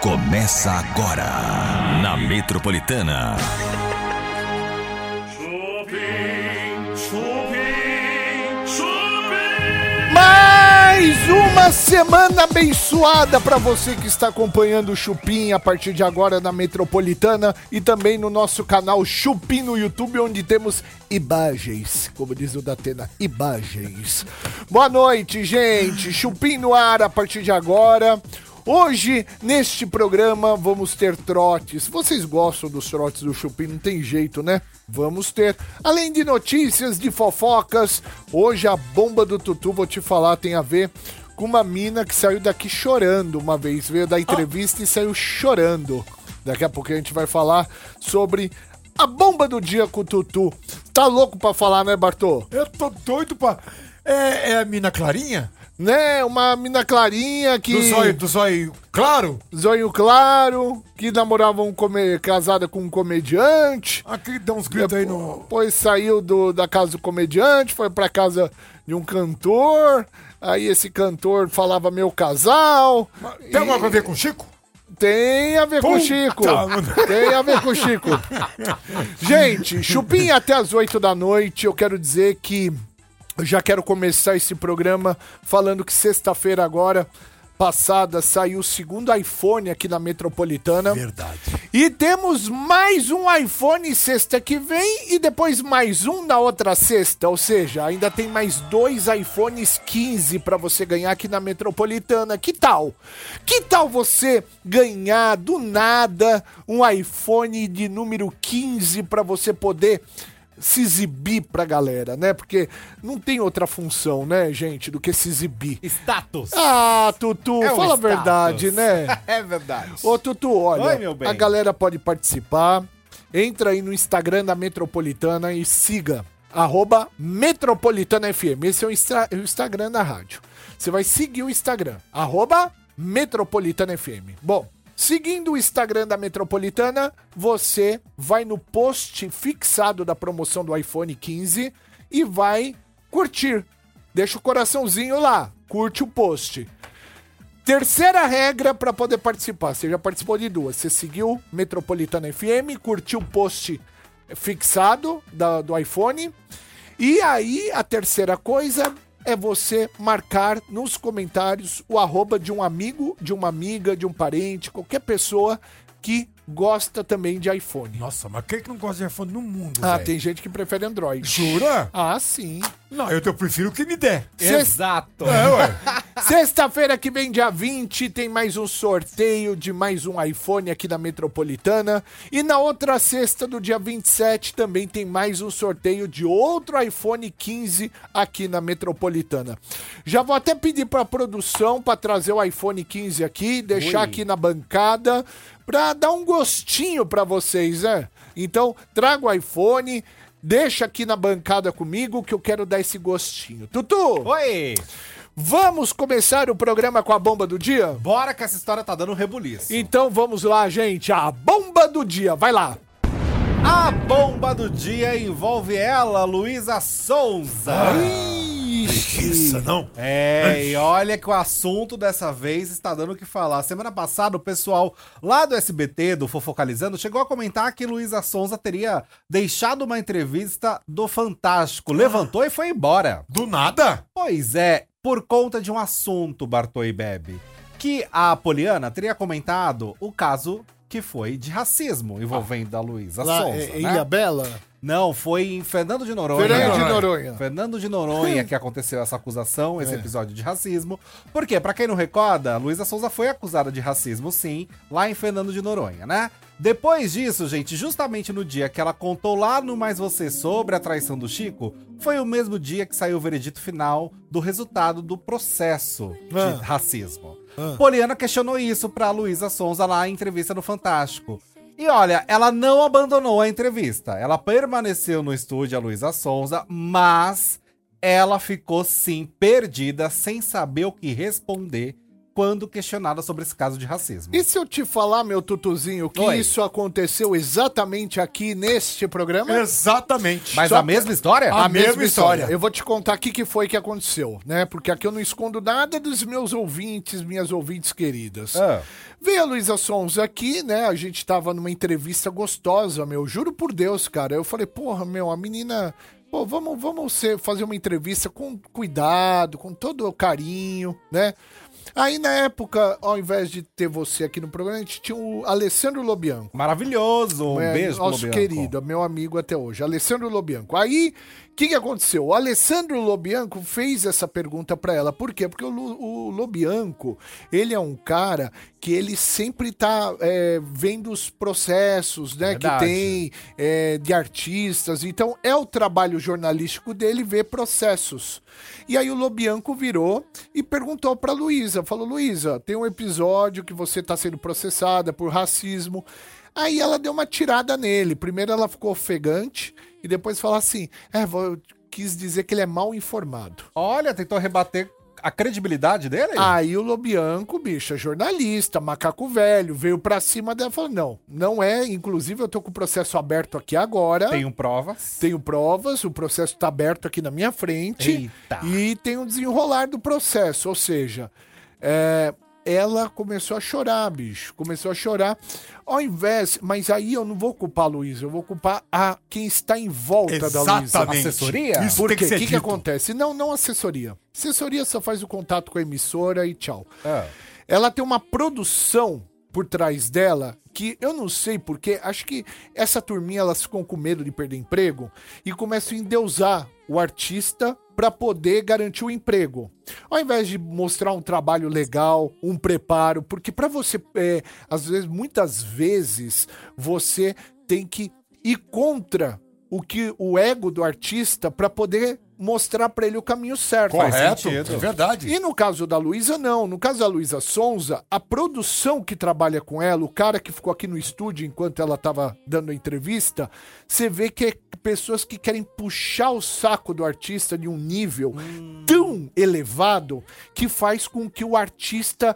Começa agora na Metropolitana. Mais uma semana abençoada para você que está acompanhando o Chupim a partir de agora na Metropolitana e também no nosso canal Chupim no YouTube, onde temos imagens, como diz o Datena, imagens. Boa noite, gente. Chupim no ar a partir de agora. Hoje, neste programa, vamos ter trotes. Vocês gostam dos trotes do Chupim? Não tem jeito, né? Vamos ter. Além de notícias, de fofocas, hoje a bomba do Tutu, vou te falar, tem a ver com uma mina que saiu daqui chorando uma vez. Veio da entrevista e saiu chorando. Daqui a pouco a gente vai falar sobre a bomba do dia com o Tutu. Tá louco pra falar, né, Bartô? Eu tô doido pra. É, é a mina Clarinha? Né? Uma mina clarinha que. Do zóio, do zóio claro? Zóio claro, que namorava um come... casada com um comediante. Aqui dá uns gritos aí no. Depois saiu do, da casa do comediante, foi pra casa de um cantor. Aí esse cantor falava meu casal. Tem alguma coisa a ver com o Chico? Tem a ver com o Chico. Tem a ver com o Chico. Gente, chupim até as 8 da noite. Eu quero dizer que já quero começar esse programa falando que sexta-feira agora passada saiu o segundo iPhone aqui na Metropolitana. Verdade. E temos mais um iPhone sexta que vem e depois mais um na outra sexta. Ou seja, ainda tem mais dois iPhones 15 para você ganhar aqui na Metropolitana. Que tal? Que tal você ganhar do nada um iPhone de número 15 para você poder se exibir pra galera, né? Porque não tem outra função, né, gente, do que se exibir. Status. Ah, Tutu, É um fala a verdade, né? É verdade. Ô, Tutu, olha, Oi, a galera pode participar. Entra aí no Instagram da Metropolitana e siga. Arroba Metropolitana FM. Esse é o, Instra- o Instagram da rádio. Você vai seguir o Instagram. Arroba Metropolitana FM. Bom, seguindo o Instagram da Metropolitana, você vai no post fixado da promoção do iPhone 15 e vai curtir. Deixa o coraçãozinho lá. Curte o post. Terceira regra para poder participar. Você já participou de duas. Você seguiu Metropolitana FM, curtiu o post fixado da- do iPhone. E aí, a terceira coisa é você marcar nos comentários o arroba de um amigo, de uma amiga, de um parente, qualquer pessoa que gosta também de iPhone. Nossa, mas quem que não gosta de iPhone no mundo? Ah, velho? tem gente que prefere Android. Jura? Ah, sim. Não, eu, eu prefiro o que me der. Exato. É, ué. Sexta-feira que vem, dia 20, tem mais um sorteio de mais um iPhone aqui na Metropolitana. E na outra sexta, do dia 27, também tem mais um sorteio de outro iPhone 15 aqui na Metropolitana. Já vou até pedir pra produção pra trazer o iPhone 15 aqui, deixar Ui. aqui na bancada, pra dar um gostinho pra vocês, né? Então, traga o iPhone. Deixa aqui na bancada comigo que eu quero dar esse gostinho. Tutu! Oi. Vamos começar o programa com a bomba do dia? Bora que essa história tá dando um rebuliço. Então vamos lá, gente. A bomba do dia. Vai lá. A bomba do dia envolve ela, Luísa Souza. Isso, não. É, e olha que o assunto dessa vez está dando o que falar. Semana passada, o pessoal lá do SBT, do Fofocalizando, chegou a comentar que Luísa Sonza teria deixado uma entrevista do Fantástico, levantou e foi embora. Do nada? Pois é, por conta de um assunto, Bartô e Bebe, que a Poliana teria comentado o caso que foi de racismo envolvendo a Luísa Lá, Sonza, é, né? Ilha Bela. Não, foi em Fernando de Noronha. Fernando de Noronha. Fernando de Noronha que aconteceu essa acusação, É. esse episódio de racismo. Porque, pra quem não recorda, Luísa Souza foi acusada de racismo, sim, lá em Fernando de Noronha, né? Depois disso, gente, justamente no dia que ela contou lá no Mais Você sobre a traição do Chico, foi o mesmo dia que saiu o veredito final do resultado do processo de Ah. racismo. Ah. Poliana questionou isso pra Luísa Sonza lá em entrevista no Fantástico. E olha, ela não abandonou a entrevista. Ela permaneceu no estúdio, a Luísa Sonza, mas ela ficou sim perdida, sem saber o que responder quando questionada sobre esse caso de racismo. E se eu te falar, meu tutuzinho, que Oi. isso aconteceu exatamente aqui neste programa? Exatamente. Mas Só a mesma história? A mesma história. Eu vou te contar o que, que foi que aconteceu, né? Porque aqui eu não escondo nada dos meus ouvintes, minhas ouvintes queridas. Ah. Veio a Luísa Sons aqui, né? A gente tava numa entrevista gostosa, meu. Juro por Deus, cara. Eu falei, porra, meu, a menina. Pô, vamos, vamos ser, fazer uma entrevista com cuidado, com todo o carinho, né? Aí na época, ao invés de ter você aqui no programa, a gente tinha o Alessandro Lobianco. Maravilhoso. Um É, beijo nosso Lobianco. querido, meu amigo até hoje, Alessandro Lobianco. Aí, o que, que aconteceu? O Alessandro Lobianco fez essa pergunta pra ela. Por quê? Porque o, o Lobianco, ele é um cara que ele sempre tá é, vendo os processos, né, que tem é, de artistas. Então, é o trabalho jornalístico dele ver processos. E aí o Lobianco virou e perguntou pra Luísa, falou, Luísa, tem um episódio que você tá sendo processada por racismo. Aí ela deu uma tirada nele. Primeiro ela ficou ofegante e depois falou assim: É, vou- quis dizer que ele é mal informado. Olha, tentou rebater a credibilidade dele? Aí o Lobianco, bicho, é jornalista, macaco velho, veio pra cima dela e falou: Não, não é. Inclusive, eu tô com o processo aberto aqui agora. Tenho provas. Tenho provas, o processo tá aberto aqui na minha frente. Eita. E tem um desenrolar do processo. Ou seja, é, ela começou a chorar, bicho. Começou a chorar. Ao invés. Mas aí eu não vou culpar a Luísa, eu vou culpar a quem está em volta da Luísa. Exatamente. Assessoria? Isso Por tem quê? que O que, que dito. acontece? Não, não assessoria. Assessoria só faz o contato com a emissora e tchau. Ah. Ela tem uma produção por trás dela que eu não sei porque acho que essa turminha elas ficam com medo de perder emprego e começam a endeusar o artista para poder garantir o emprego. Ao invés de mostrar um trabalho legal, um preparo, porque para você, é, às vezes, muitas vezes, você tem que ir contra o que o ego do artista para poder mostrar para ele o caminho certo. Correto. É verdade. E no caso da Luísa, não. No caso da Luísa Sonza, a produção que trabalha com ela, o cara que ficou aqui no estúdio enquanto ela tava dando a entrevista, você vê que é pessoas que querem puxar o saco do artista de um nível tão elevado que faz com que o artista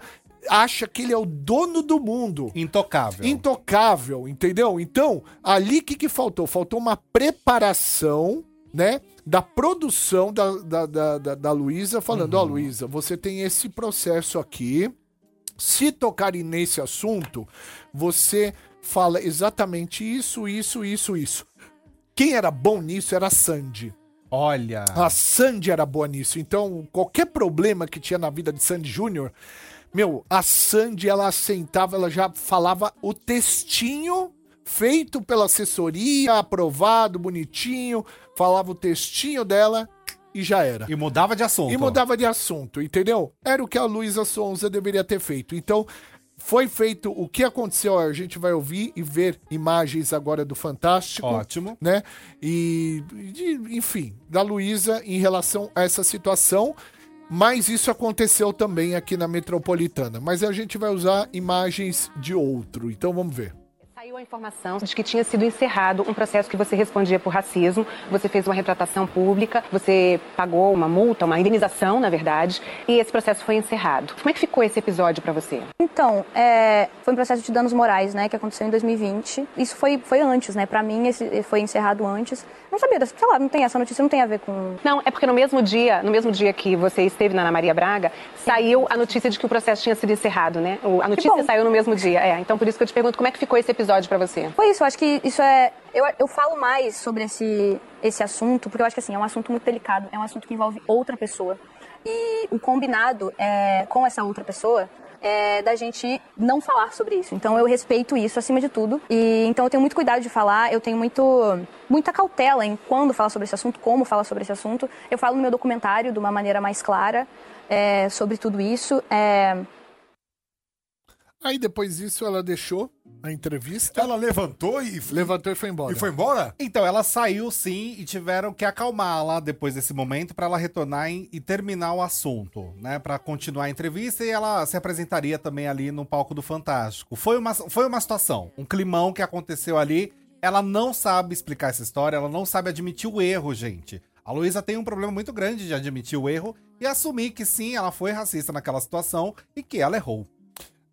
acha que ele é o dono do mundo Intocável. intocável, entendeu? Então, ali o que, que faltou? Faltou uma preparação, né? Da produção da, da, da, da, da Luísa, falando: Ó, Luísa, você tem esse processo aqui. Se tocarem nesse assunto, você fala exatamente isso, isso, isso, isso. Quem era bom nisso era a Sandy. Olha. A Sandy era boa nisso. Então, qualquer problema que tinha na vida de Sandy Júnior, meu, a Sandy, ela sentava, ela já falava o textinho feito pela assessoria, aprovado, bonitinho, falava o textinho dela e já era. E mudava de assunto. E mudava de assunto, entendeu? Era o que a Luísa Sonza deveria ter feito. Então, foi feito o que aconteceu, a gente vai ouvir e ver imagens agora do Fantástico Ótimo. né? E, de- enfim, da Luísa em relação a essa situação. Mas isso aconteceu também aqui na metropolitana. Mas a gente vai usar imagens de outro. Então vamos ver. Saiu a informação de que tinha sido encerrado um processo que você respondia por racismo, você fez uma retratação pública, você pagou uma multa, uma indenização, na verdade, e esse processo foi encerrado. Como é que ficou esse episódio pra você? Então, é, foi um processo de danos morais, né, que aconteceu em 2020. Isso foi, foi antes, né, pra mim esse foi encerrado antes. Não sabia, sei lá, não tem essa notícia, não tem a ver com... Não, é porque no mesmo dia, no mesmo dia que você esteve na Ana Maria Braga, saiu a notícia de que o processo tinha sido encerrado, né? A notícia saiu no mesmo dia. É, então por isso que eu te pergunto como é que ficou esse episódio pra você? Foi isso, eu acho que isso é... Eu, eu falo mais sobre esse, esse assunto, porque eu acho que, assim, é um assunto muito delicado, é um assunto que envolve outra pessoa. E o combinado é, com essa outra pessoa é da gente não falar sobre isso. Então eu respeito isso acima de tudo. E então eu tenho muito cuidado de falar, eu tenho muito muita cautela em quando falar sobre esse assunto, como falar sobre esse assunto. Eu falo no meu documentário de uma maneira mais clara é, sobre tudo isso. É, Aí depois disso ela deixou a entrevista, Ela levantou e, levantou e foi embora. e foi embora? Então, ela saiu sim e tiveram que acalmá-la depois desse momento pra ela retornar em- e terminar o assunto, né? Pra continuar a entrevista e ela se apresentaria também ali no palco do Fantástico. Foi uma, foi uma situação, um climão que aconteceu ali. Ela não sabe explicar essa história, ela não sabe admitir o erro, gente. A Luísa tem um problema muito grande de admitir o erro e assumir que sim, ela foi racista naquela situação e que ela errou.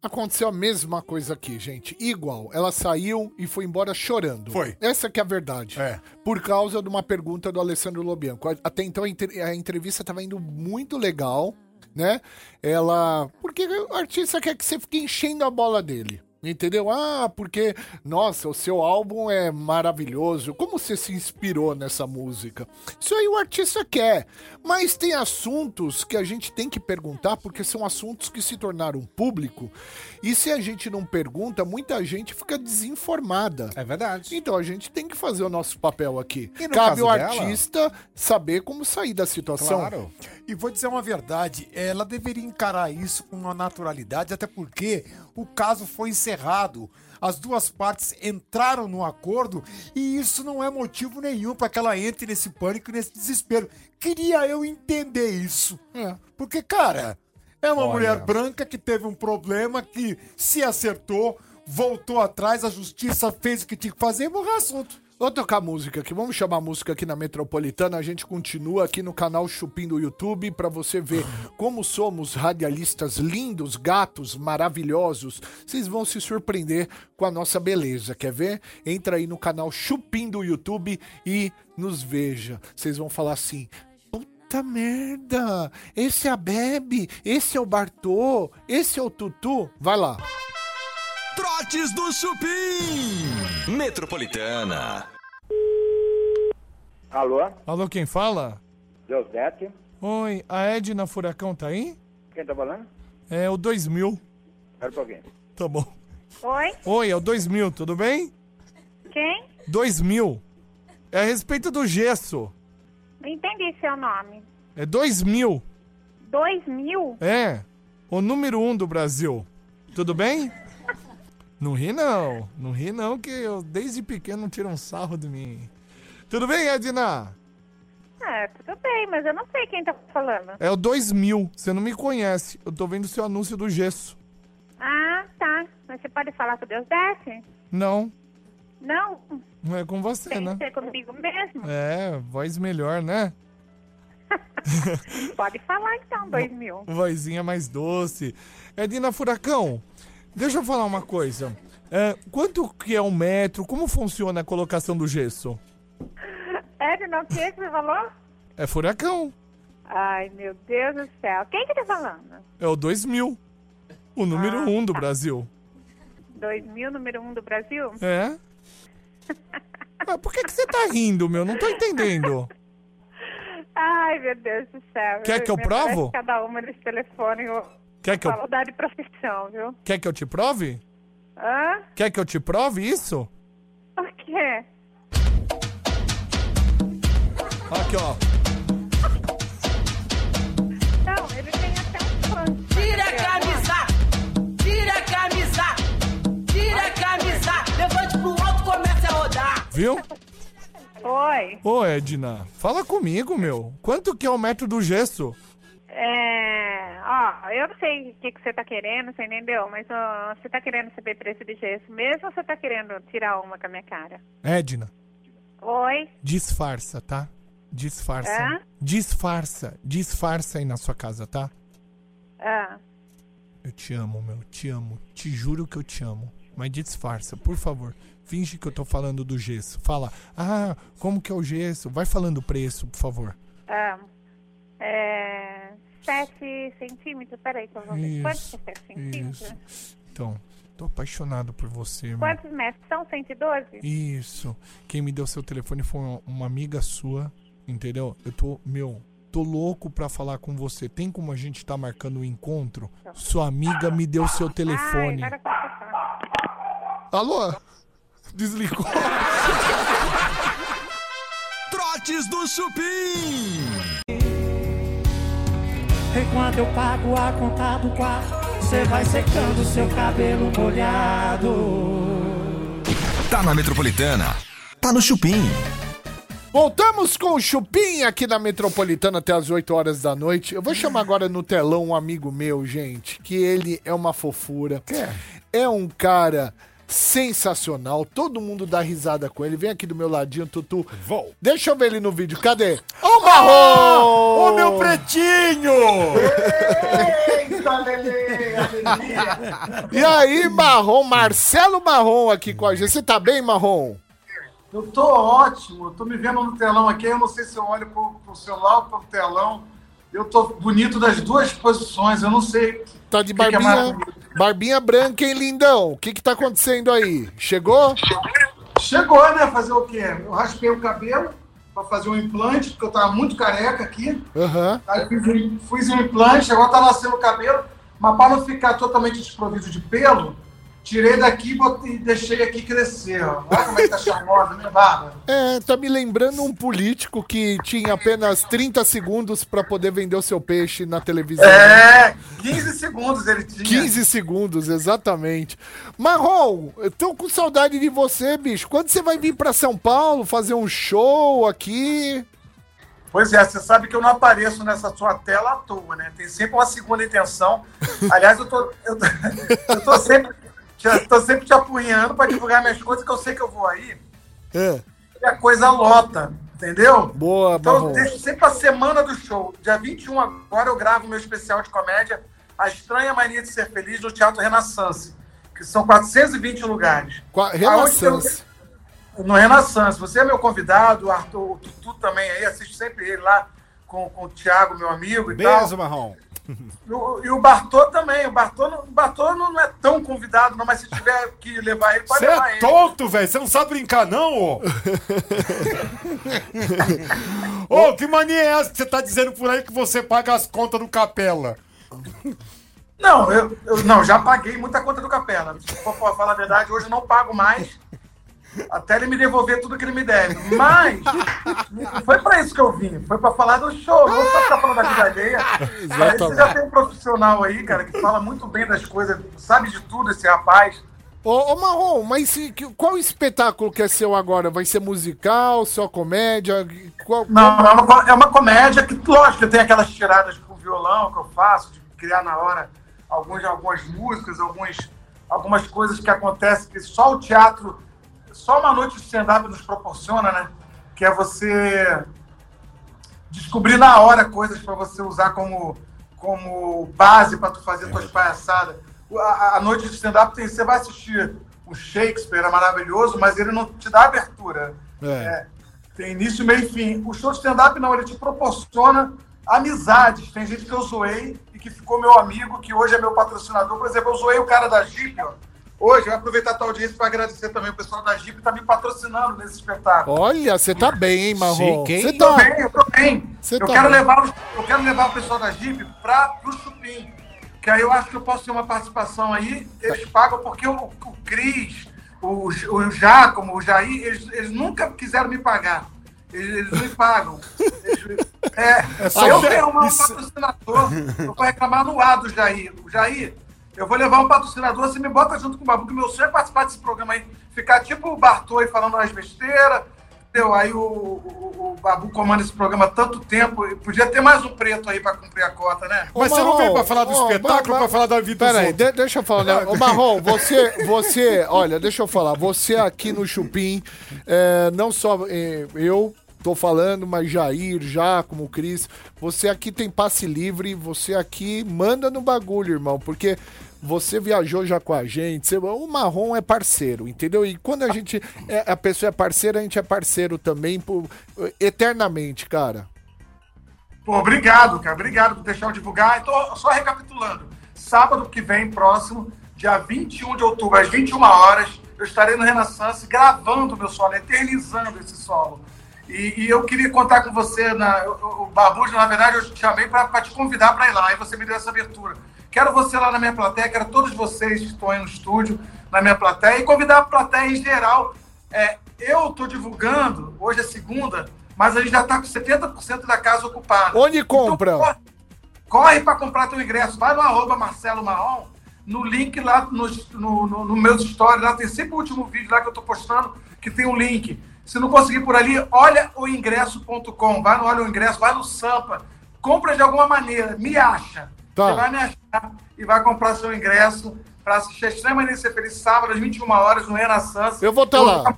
Aconteceu a mesma coisa aqui, gente. Igual. Ela saiu e foi embora chorando. Foi. Essa que é a verdade. É. Por causa de uma pergunta do Alessandro Lobianco. Até então a entre- a entrevista estava indo muito legal, né? Ela. Porque o artista quer que você fique enchendo a bola dele. Entendeu? Ah, porque, nossa, o seu álbum é maravilhoso. Como você se inspirou nessa música? Isso aí o artista quer. Mas tem assuntos que a gente tem que perguntar, porque são assuntos que se tornaram público. E se a gente não pergunta, muita gente fica desinformada. É verdade. Então a gente tem que fazer o nosso papel aqui. E no Cabe ao dela? artista saber como sair da situação. Claro. E vou dizer uma verdade, ela deveria encarar isso com uma naturalidade, até porque o caso foi encerrado. As duas partes entraram no acordo e isso não é motivo nenhum para que ela entre nesse pânico e nesse desespero. Queria eu entender isso. É. Porque, cara, é uma Olha. mulher branca que teve um problema que se acertou, voltou atrás, a justiça fez o que tinha que fazer e morreu o assunto. Vou tocar música aqui. Vamos chamar música aqui na Metropolitana. A gente continua aqui no canal Chupim do YouTube para você ver como somos radialistas lindos, gatos, maravilhosos. Vocês vão se surpreender com a nossa beleza. Quer ver? Entra aí no canal Chupim do YouTube e nos veja. Vocês vão falar assim: Puta merda! Esse é a Bebe, esse é o Bartô, esse é o Tutu. Vai lá. Trotes do Chupim. Metropolitana. Alô, Alô, quem fala? Deusdete, Oi, a Edna Furacão tá aí? quem tá falando? É o 2000. Espera um pouquinho. Tá bom. Oi, Oi, é o 2000, tudo bem? quem? 2000. É a respeito do gesso. Não entendi seu nome. É 2000. Dois mil? É. O número um do Brasil. Tudo bem? Não ri não. Não ri não, que eu desde pequeno tiram um sarro de mim. Tudo bem, Edna? É, tudo bem, mas eu não sei quem tá falando. É o 2000. Você não me conhece. Eu tô vendo seu anúncio do gesso. Ah, tá. Mas você pode falar com Deus desce? Não. Não, Não é com você, tem né? que ser comigo mesmo. É, voz melhor, né? Pode falar então, dois mil. Vozinha mais doce. Edina Furacão, deixa eu falar uma coisa. É, quanto que é um metro? Como funciona a colocação do gesso? Edna, o que que você falou? É furacão. Ai, meu Deus do céu. Quem que tá falando? É o 2000. O número Ah, um do tá. Brasil. Dois mil, número um do Brasil? É? Mas por que, que você tá rindo, meu? Não tô entendendo. Ai, meu Deus do céu. Quer que eu provo? Cada uma nesse telefone. Eu... Quer que eu, Falar de profissão, viu? quer que eu te prove? Hã? Quer que eu te prove isso? O quê? Aqui, ó. Não, ele tem até um fã. Tira a camisa! Tira a camisa! Tira a camisa! Levante pro alto e comece a rodar! Viu? Oi. Ô, Edna, fala comigo, meu. Quanto que é o metro do gesso? É. Ó, eu não sei o que, que você tá querendo, você entendeu? Mas ó, você tá querendo saber preço de gesso mesmo ou você tá querendo tirar uma com a minha cara? Edna, Oi? disfarça, tá? Disfarça. Hã? Disfarça. Disfarça aí na sua casa, tá? Ah, Eu te amo, meu. Te amo. Te juro que eu te amo. Mas disfarça, por favor. Finge que eu tô falando do gesso. Fala, ah, como que é o gesso? Vai falando o preço, por favor. ah, é. 7 centímetros? Peraí, que eu vou ver. Quantos Isso, é 7 centímetros? Isso. Então, tô apaixonado por você. Quantos metros? São 112? Isso. Quem me deu seu telefone foi uma- amiga sua, entendeu? Eu tô, meu, tô louco pra falar com você. Tem como a gente tá marcando o encontro? Sua amiga me deu seu telefone. Ai, Alô? Desligou. Trotes do Chupim. Enquanto eu pago a conta do quarto, você vai secando seu cabelo molhado. Tá na Metropolitana. Tá no Chupim. Voltamos com o Chupim aqui na Metropolitana até as 8 horas da noite. Eu vou chamar agora no telão um amigo meu, gente, que ele é uma fofura. É um cara sensacional. Todo mundo dá risada com ele. Vem aqui do meu ladinho, Tutu. Vou. Deixa eu ver ele no vídeo. Cadê? Ô, Marrom! Ô, meu pretinho! Eita, Lelê, alegria. E aí, Marrom? Marcelo Marrom aqui com a gente. Você tá bem, Marrom? Eu tô ótimo, eu tô me vendo no telão aqui, eu não sei se eu olho pro, pro celular ou pro telão. Eu tô bonito das duas posições, eu não sei. Tá de é barbinha, bonito. barbinha branca, hein, lindão? O que que tá acontecendo aí? Chegou? Chegou, né? Fazer o quê? Eu raspei o cabelo pra fazer um implante, porque eu tava muito careca aqui. Aham. Aí fiz, um- fiz um implante, agora tá nascendo o cabelo, mas para não ficar totalmente desprovido de pelo, tirei daqui e deixei aqui crescer. Ó. Olha como é que tá charmosa, né, Bárbara? É, tá me lembrando um político que tinha apenas 30 segundos pra poder vender o seu peixe na televisão. É, 15 segundos ele tinha. 15 segundos, exatamente. Marrom, eu tô com saudade de você, bicho. Quando você vai vir pra São Paulo fazer um show aqui? Pois é, você sabe que eu não apareço nessa sua tela à toa, né? Tem sempre uma segunda intenção. Aliás, eu tô, eu tô, eu tô sempre, te- tô sempre te apunhando para divulgar minhas coisas, que eu sei que eu vou aí É. e a coisa lota, entendeu? Boa, Então eu deixo sempre a semana do show. Dia 21 agora eu gravo meu especial de comédia A Estranha Mania de Ser Feliz no Teatro Renaissance, que são 420 lugares. Qua- Renaissance. eu- no Renaissance. Você é meu convidado, o Arthur, o Tutu também aí, assisto sempre ele lá com, com o Thiago, meu amigo e Beijo, tal. Marrom. E o, e o Bartô também. O Bartô, não- o Bartô não é tão convidado, não, mas se tiver que levar ele, pode Você levar é ele. tonto, velho. Você não sabe brincar, não, ô? Ô, que mania é essa que você tá dizendo por aí que você paga as contas do Capela? Não, eu, eu- não, já paguei muita conta do Capela. Se for falar a verdade, hoje eu não pago mais. Até ele me devolver tudo que ele me deve. Mas não foi pra isso que eu vim. Foi pra falar do show. Não foi pra falar da vida alheia. Aí você já tem um profissional aí, cara, que fala muito bem das coisas, sabe de tudo esse rapaz. Ô, ô Marrom, mas qual espetáculo que é seu agora? Vai ser musical, só comédia? Qual, Não, é uma, é uma comédia que, lógico, tem aquelas tiradas com violão que eu faço, de criar na hora alguns, algumas músicas, alguns, algumas coisas que acontecem que só o teatro, só uma noite de stand-up nos proporciona, né? Que é você descobrir na hora coisas para você usar como, como base para tu fazer tuas palhaçadas. A, a noite de stand-up tem, você vai assistir o Shakespeare, é maravilhoso, mas ele não te dá abertura. É. Tem início, meio e fim. O show de stand-up não, ele te proporciona amizades. Tem gente que eu zoei e que ficou meu amigo, que hoje é meu patrocinador. Por exemplo, eu zoei o cara da Jeep, ó. Hoje, eu vou aproveitar a tua audiência para agradecer também o pessoal da Jeep que tá me patrocinando nesse espetáculo. Olha, você tá bem, hein, Marrom? Você tá... bem, eu tô bem. Eu, tá quero bem. levar, eu quero levar o pessoal da Jeep para pro Chupim. Que aí eu acho que eu posso ter uma participação aí. Eles pagam porque o, o Cris, o, o Giacomo, o Jair, eles, eles nunca quiseram me pagar. Eles, me pagam. Eles- é, só aí eu tenho um patrocinador. Eu vou reclamar no ar do Jair. O Jair, eu vou levar um patrocinador, você me bota junto com o Babu, que meu sonho é participar desse programa aí. Ficar tipo o Bartô aí falando umas besteiras. Entendeu? Aí o, o, o Babu comanda esse programa há tanto tempo. e Podia ter mais um preto aí pra cumprir a cota, né? Mas Ô, você não veio pra falar do ó, espetáculo ou pra falar da vida dos Pera aí, outros? de- deixa eu falar. Né? Ô, Marrom, você, você, olha, deixa eu falar. Você aqui no Chupim, é, não só é, eu tô falando, mas Jair, Giacomo, Cris, você aqui tem passe livre, você aqui manda no bagulho, irmão, porque você viajou já com a gente, você- o Marrom é parceiro, entendeu? E quando a gente, é, a pessoa é parceira, a gente é parceiro também, por, eternamente, cara. Pô, obrigado, cara. Obrigado por deixar eu divulgar. Então, só recapitulando. Sábado que vem, próximo, dia 21 de outubro, às 21 horas, eu estarei no Renaissance gravando meu solo, eternizando esse solo. E, e eu queria contar com você, na, o, o na verdade, eu te chamei para te convidar para ir lá, e você me deu essa abertura. Quero você lá na minha plateia, quero todos vocês que estão aí no estúdio, na minha plateia, e convidar a plateia em geral. É, eu estou divulgando, hoje é segunda, mas a gente já está com 70% da casa ocupada. Onde compra? Então, corre para comprar teu ingresso. Vai no arroba Marcelo Marrom, no link lá nos- no, no, no meus stories, lá tem sempre o último vídeo lá que eu tô postando, que tem um link. Se não conseguir por ali, olha o ingresso.com, vai no Olha o Ingresso, vai no Sampa, compra de alguma maneira, me acha. Tá. Você vai me achar. e vai comprar seu ingresso para assistir a Extremamente Ser Feliz sábado às 21 horas no Renaissance. Eu vou estar lá.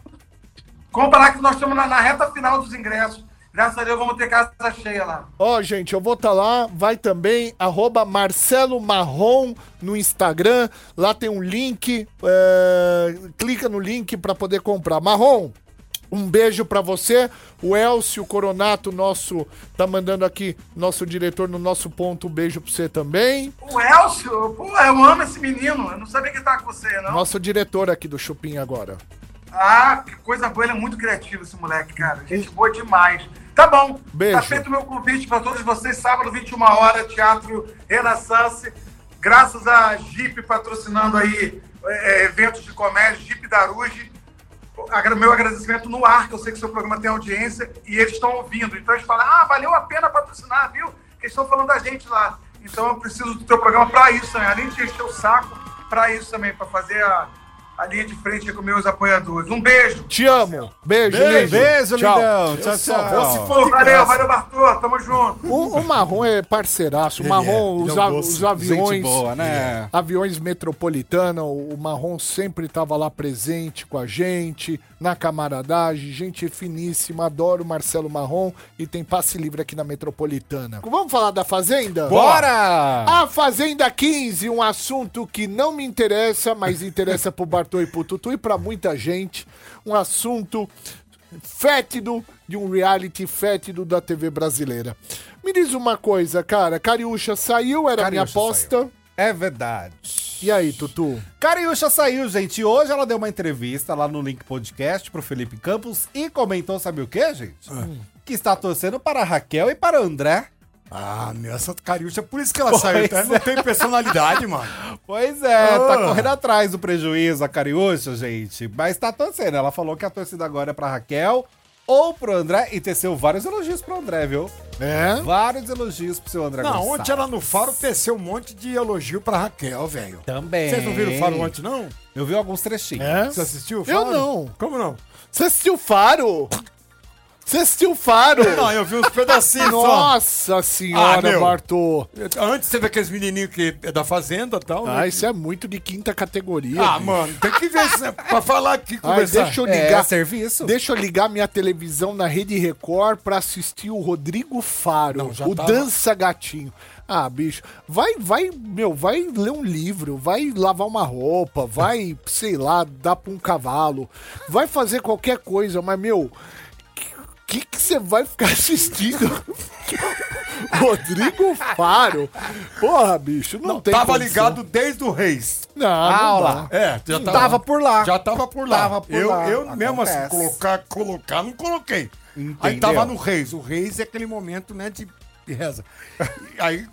Compra lá que nós estamos na, na reta final dos ingressos. Graças a Deus vamos ter casa cheia lá. Ó, gente, eu vou estar lá. Vai também, arroba Marcelo Marrom no Instagram. Lá tem um link. é, clica no link para poder comprar. Marrom, um beijo pra você. O Elcio Coronato, nosso, tá mandando aqui, nosso diretor no nosso ponto. Um beijo pra você também. O Elcio, pô, eu amo esse menino. Eu não sabia que tava com você, não. Nosso diretor aqui do Chupim agora. Ah, que coisa boa. Ele é muito criativo, esse moleque, cara. Gente boa demais. Tá bom. Beijo. Tá feito o meu convite para todos vocês. Sábado, 21 horas, Teatro Renaissance. Graças a Jeep patrocinando aí é, eventos de comédia, Jeep Daruge. Meu agradecimento no ar, que eu sei que seu programa tem audiência e eles estão ouvindo. Então eles falam, ah, valeu a pena patrocinar, viu? Eles estão falando da gente lá. Então eu preciso do teu programa para isso também. Além de encher o saco, para isso também, para fazer a, a linha de frente com meus apoiadores. Um beijo. Te amo. Beijo, Beijo, lindo. beijo, Tchau. lindão. Tchau, tchau. se Pô, valeu, valeu, Bartô. Tamo junto. O, o Marrom é parceiraço. O Marrom, é, os, é a- os aviões. Gente boa, né? Aviões metropolitana, o, o Marrom sempre estava lá presente com a gente, na camaradagem. Gente finíssima, adoro Marcelo Marrom e tem passe livre aqui na metropolitana. Vamos falar da Fazenda? Bora! A Fazenda 15, um assunto que não me interessa, mas interessa pro Bartô e pro Tutu e pra muita gente. Um assunto fétido de um reality fétido da TV brasileira. Me diz uma coisa, cara. Cariúcha saiu, era minha Cariúcha aposta. É verdade. E aí, Tutu? Cariúcha saiu, gente. Hoje ela deu uma entrevista lá no Link Podcast pro Felipe Campos e comentou, sabe o que, gente? Que está torcendo para a Raquel e para André. Ah, meu, essa cariúcha, por isso que ela Pois saiu, tá? Ela não é. tem personalidade, mano. Pois é, tá Ah. correndo atrás do prejuízo a Cariúcha, gente. Mas tá torcendo. Ela falou que a torcida agora é pra Raquel ou pro André e teceu vários elogios pro André, viu? É? Vários elogios pro seu André Não, Gonçalves. ontem ela no Faro teceu um monte de elogio pra Raquel, velho. Também. Vocês não viram o Faro ontem, não? Eu vi alguns trechinhos. É? Você assistiu o Eu Faro? não. Como não? Você assistiu Faro? Você assistiu Faro? Não, eu vi uns pedacinhos. Nossa senhora, Ah. Bartô. Antes teve aqueles menininhos que é da Fazenda e tal. Ah, né? isso é muito de quinta categoria. Ah, bicho. mano, tem que ver isso, né? Pra falar aqui, Ai, conversar. deixa eu É, ligar. serviço. Deixa eu ligar minha televisão na Rede Record pra assistir o Rodrigo Faro, Não, já o tava. Dança Gatinho. Ah, bicho, vai, vai, meu, vai ler um livro, vai lavar uma roupa, vai, sei lá, dar pra um cavalo, vai fazer qualquer coisa, mas, meu, que que você vai ficar assistindo? Rodrigo Faro? Porra, bicho, não, Não, tem tava condição. ligado desde o Reis. Não, Ah, não lá. É, já tava, Tava por lá. Já tava por lá. Tava por eu, lá. eu mesmo assim, colocar, colocar, não coloquei. Aí Entendeu? tava no Reis. O Reis é aquele momento, né, de, de reza. Aí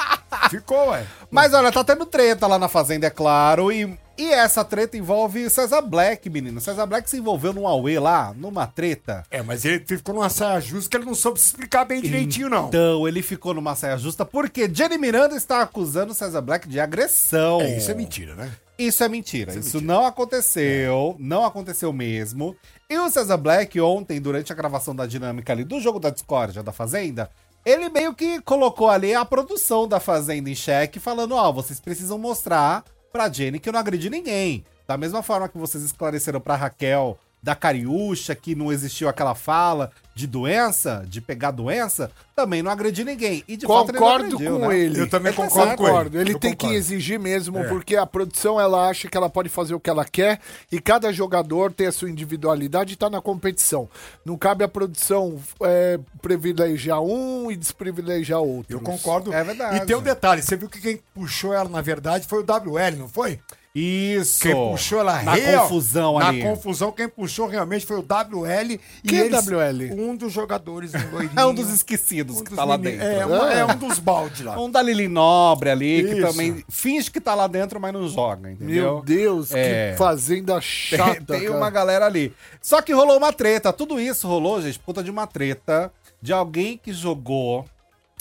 ficou, ué. Mas olha, tá tendo treta lá na Fazenda, é claro. E, e essa treta envolve César Black, menino. César Black se envolveu num Aue lá, numa treta. É, mas ele ficou numa saia justa que ele não soube se explicar bem direitinho, não. Então, ele ficou numa saia justa porque Jenny Miranda está acusando César Black de agressão. É, isso é mentira, né? Isso é mentira. Isso, não aconteceu. Não aconteceu mesmo. E o César Black, ontem, durante a gravação da dinâmica ali do jogo da discórdia da Fazenda, ele meio que colocou ali a produção da Fazenda em xeque, falando: Ó, vocês precisam mostrar pra Jenny que eu não agredi ninguém. Da mesma forma que vocês esclareceram pra Raquel da Cariúcha, que não existiu aquela fala de doença, de pegar doença, também não agredi ninguém. E de fato ele Concordo agrediu, com né? ele. Eu também Tá concordo certo. com ele. Concordo. Ele Eu tem que concordo. exigir mesmo, É. porque a produção ela acha que ela pode fazer o que ela quer e cada jogador tem a sua individualidade e tá na competição. Não cabe a produção é, privilegiar um e desprivilegiar outro. Eu concordo. É verdade. E tem um detalhe, você viu que quem puxou ela, na verdade, foi o WL, não foi? Isso. Quem puxou ela Na real- confusão ali. Na confusão, quem puxou realmente foi o WL. E Quem é eles- WL? Um dos jogadores, um. É um dos esquecidos um que dos tá lá dentro. É, uma- é um dos balde lá. Um da Lili Nobre ali, que Isso. também finge que tá lá dentro, mas não joga, entendeu? Meu Deus, É. que fazenda chata. Tem, tem uma galera ali. Só que rolou uma treta. Tudo isso rolou, gente, por conta de uma treta de alguém que jogou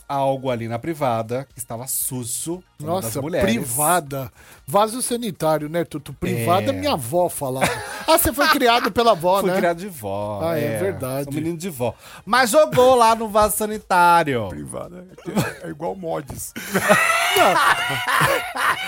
algo ali na privada que estava das Nossa, privada. Vaso sanitário, né, Tuto? Privada, É. minha avó falava. ah, você foi criado pela avó, Foi né? criado de vó. Ah, é verdade. Sou menino de vó. Mas jogou lá no vaso sanitário. Privada. É igual mods.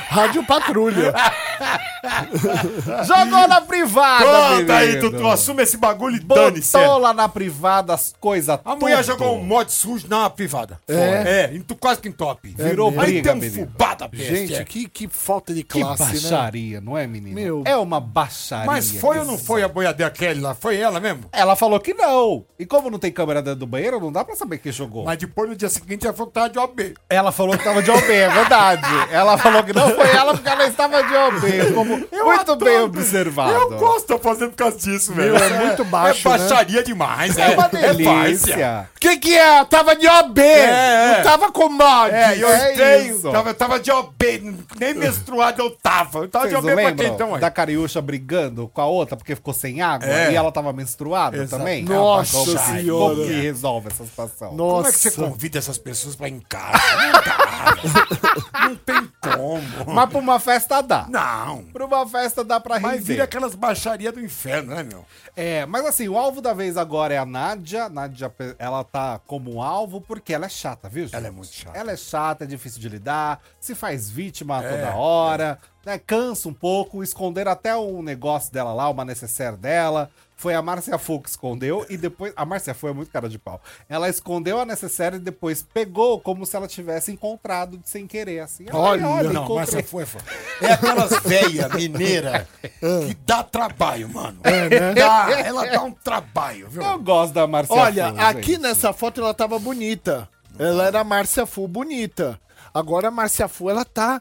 Rádio Patrulha. Jogou na privada, Conta aí. Tutu, assume esse bagulho e dane-se. Botou lá na privada as coisas A mulher jogou um mod sujo na privada. É? É, entu- quase que entope. Virou Aí briga, tem um menino. fubá da Gente, peste, é. que, que falta de Que classe, né? baixaria, não é, menino? Meu. É uma baixaria. Mas foi ou não foi a boiadeira Kelly lá? Foi ela mesmo? Ela falou que não. E como não tem câmera dentro do banheiro, não dá pra saber quem jogou. Mas depois no dia seguinte ela falou que tava de OB. Ela falou que tava de OB, é verdade. Ela falou que não foi ela porque ela estava de OB. Como muito bem observado. Eu gosto de fazendo por causa disso, velho. Meu, é muito baixo, É né? baixaria demais, É uma várzea. delícia. Que que é? Tava de OB. É, é. Não tava com mod. É, eu É tenho. Tava, tava de OB, nem menstruado eu tava. Eu tava Vocês de OB pra quem então, da aí? Cariúcha brigando com a outra porque ficou sem água É. e ela tava menstruada Exato. também? Nossa que- Senhora. Como que resolve essa situação? Nossa. Como é que você convida essas pessoas pra ir em casa? Não dá. não tem como. Mas pra uma festa dá. Não. Pra uma festa dá pra Mas render. vira aquelas baixarias do inferno, né, meu? É, mas assim, o alvo da vez agora é a Nádia. Nádia, ela tá como alvo porque ela é chata, viu, gente? Ela é muito chata. Ela é chata, é difícil de lidar, se faz vítima É, toda hora, né? Cansa um pouco, esconder até um negócio dela lá, uma necessaire dela. Foi a Márcia Fu que escondeu e depois. A Márcia Fu é muito cara de pau. Ela escondeu a necessaire e depois pegou como se ela tivesse encontrado sem querer, assim. Ai, Olha, Não, encontrei. mas essa foi, foi. É aquelas velha mineira que dá trabalho, mano. Dá, ela dá um trabalho, viu? Eu gosto da Márcia Olha, Fu, aqui gente. nessa foto ela tava bonita. Ela era a Márcia Fu bonita. Agora a Márcia Fu, ela tá.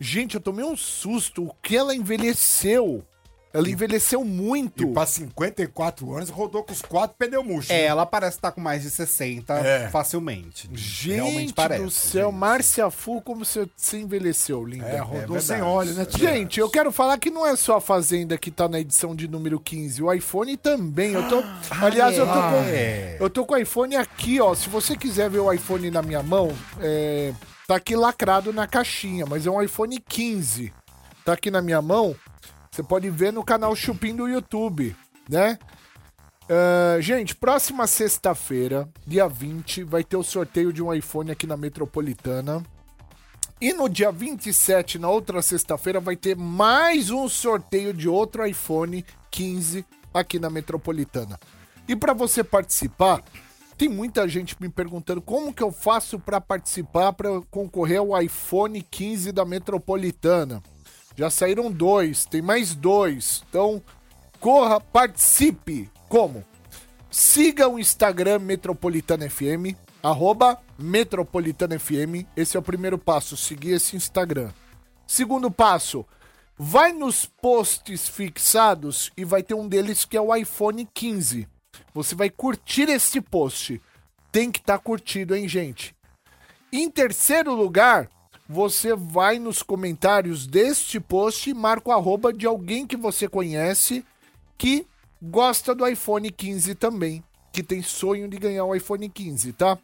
Gente, eu tomei um susto. O que ela envelheceu? Ela envelheceu muito. E pra 54 anos, rodou com os quatro pneus murchos. É, ela parece estar com mais de 60 É. facilmente. Gente do céu, Márcia Fu, como você se envelheceu, linda. É, rodou verdade. sem óleo, né, tia? Gente, eu quero falar que não é só a Fazenda que tá na edição de número 15, o iPhone também. Eu tô, aliás, eu tô com é. eu tô com o iPhone aqui, ó. Se você quiser ver o iPhone na minha mão, é, tá aqui lacrado na caixinha, mas é um iPhone 15. Tá aqui na minha mão. Você pode ver no canal Chupim do YouTube, né? Ah, gente, próxima sexta-feira, dia 20, vai ter o sorteio de um iPhone aqui na Metropolitana. E no dia 27, na outra sexta-feira, vai ter mais um sorteio de outro iPhone 15 aqui na Metropolitana. E para você participar, tem muita gente me perguntando como que eu faço para participar para concorrer ao iPhone 15 da Metropolitana. Já saíram dois, tem mais dois. Então, corra, participe. Como? Siga o Instagram Metropolitana FM, arroba Metropolitana FM. Esse é o primeiro passo, seguir esse Instagram. Segundo passo, vai nos posts fixados e vai ter um deles que é o iPhone 15. Você vai curtir esse post. Tem que estar curtido, hein, gente? Em terceiro lugar, você vai nos comentários deste post e marca o arroba de alguém que você conhece que gosta do iPhone 15 também, que tem sonho de ganhar o iPhone 15, tá?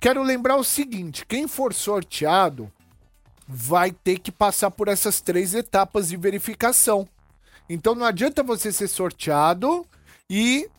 Quero lembrar o seguinte: quem for sorteado vai ter que passar por essas três etapas de verificação. Então não adianta você ser sorteado e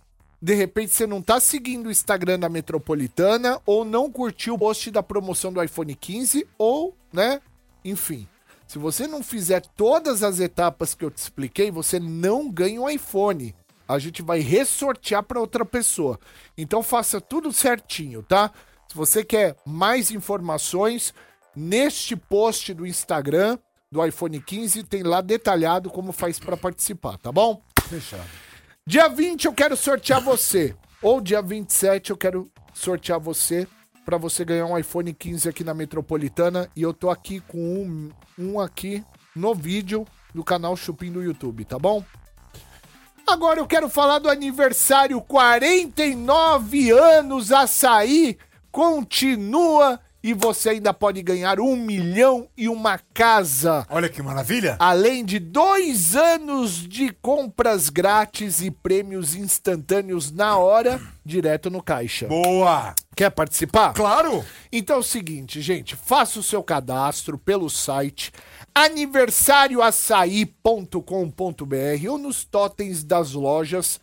de repente você não tá seguindo o Instagram da Metropolitana ou não curtiu o post da promoção do iPhone 15 ou, né? Enfim, se você não fizer todas as etapas que eu te expliquei, você não ganha um iPhone. A gente vai ressortear para outra pessoa. Então faça tudo certinho, tá? Se você quer mais informações, neste post do Instagram do iPhone 15 tem lá detalhado como faz para participar, tá bom? Fechado. Dia 20 eu quero sortear você. Ou dia 27 eu quero sortear você para você ganhar um iPhone 15 aqui na Metropolitana. E eu tô aqui com um, um aqui no vídeo do canal Chupim do YouTube, tá bom? Agora eu quero falar do aniversário 49 anos açaí continua e você ainda pode ganhar um milhão e uma casa. Olha que maravilha. Além de dois anos de compras grátis e prêmios instantâneos na hora, direto no caixa. Boa! Quer participar? Claro! Então é o seguinte, gente, faça o seu cadastro pelo site aniversarioaçaí.com.br ou nos totens das lojas.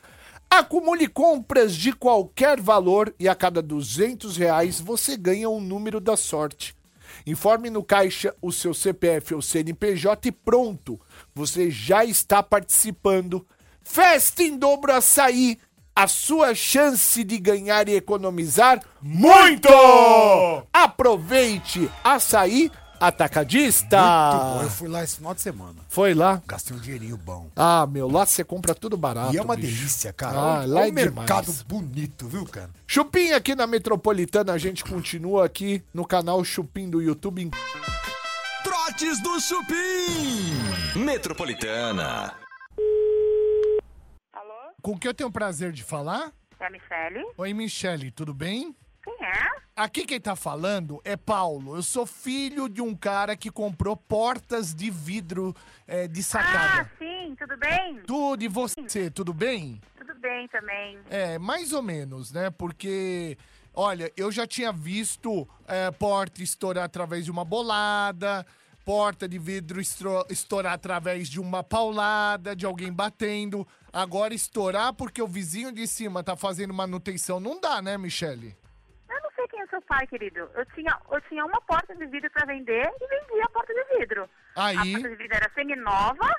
Acumule compras de qualquer valor e a cada 200 reais você ganha um número da sorte. Informe no caixa o seu CPF ou CNPJ e pronto, você já está participando. Festa em dobro açaí, a sua chance de ganhar e economizar muito! Aproveite açaí atacadista. Muito bom. Eu fui lá esse final de semana. Foi lá? Gastei um dinheirinho bom. Ah, meu, lá você compra tudo barato. e é uma bicho. delícia, cara. Ah, Olha lá o é mercado demais. bonito, viu, cara? Chupim aqui na Metropolitana, a gente continua aqui no canal Chupim do YouTube. Trotes do Chupim. Metropolitana. Com que eu tenho o prazer de falar? É a Michele? Oi, Michele, tudo bem? Quem é? Aqui quem tá falando é Paulo. Eu sou filho de um cara que comprou portas de vidro é, de Ah, sacada. sim, tudo bem? Tudo, e você, tudo bem? Tudo bem também. É, mais ou menos, né? Porque, olha, eu já tinha visto é, porta estourar através de uma bolada, porta de vidro estourar através de uma paulada, de alguém batendo. Agora estourar porque o vizinho de cima tá fazendo manutenção não dá, né, Michele? Pai, querido. Eu tinha, eu tinha uma porta de vidro pra vender e vendia a porta de vidro. Aí? A porta de vidro era semi-nova.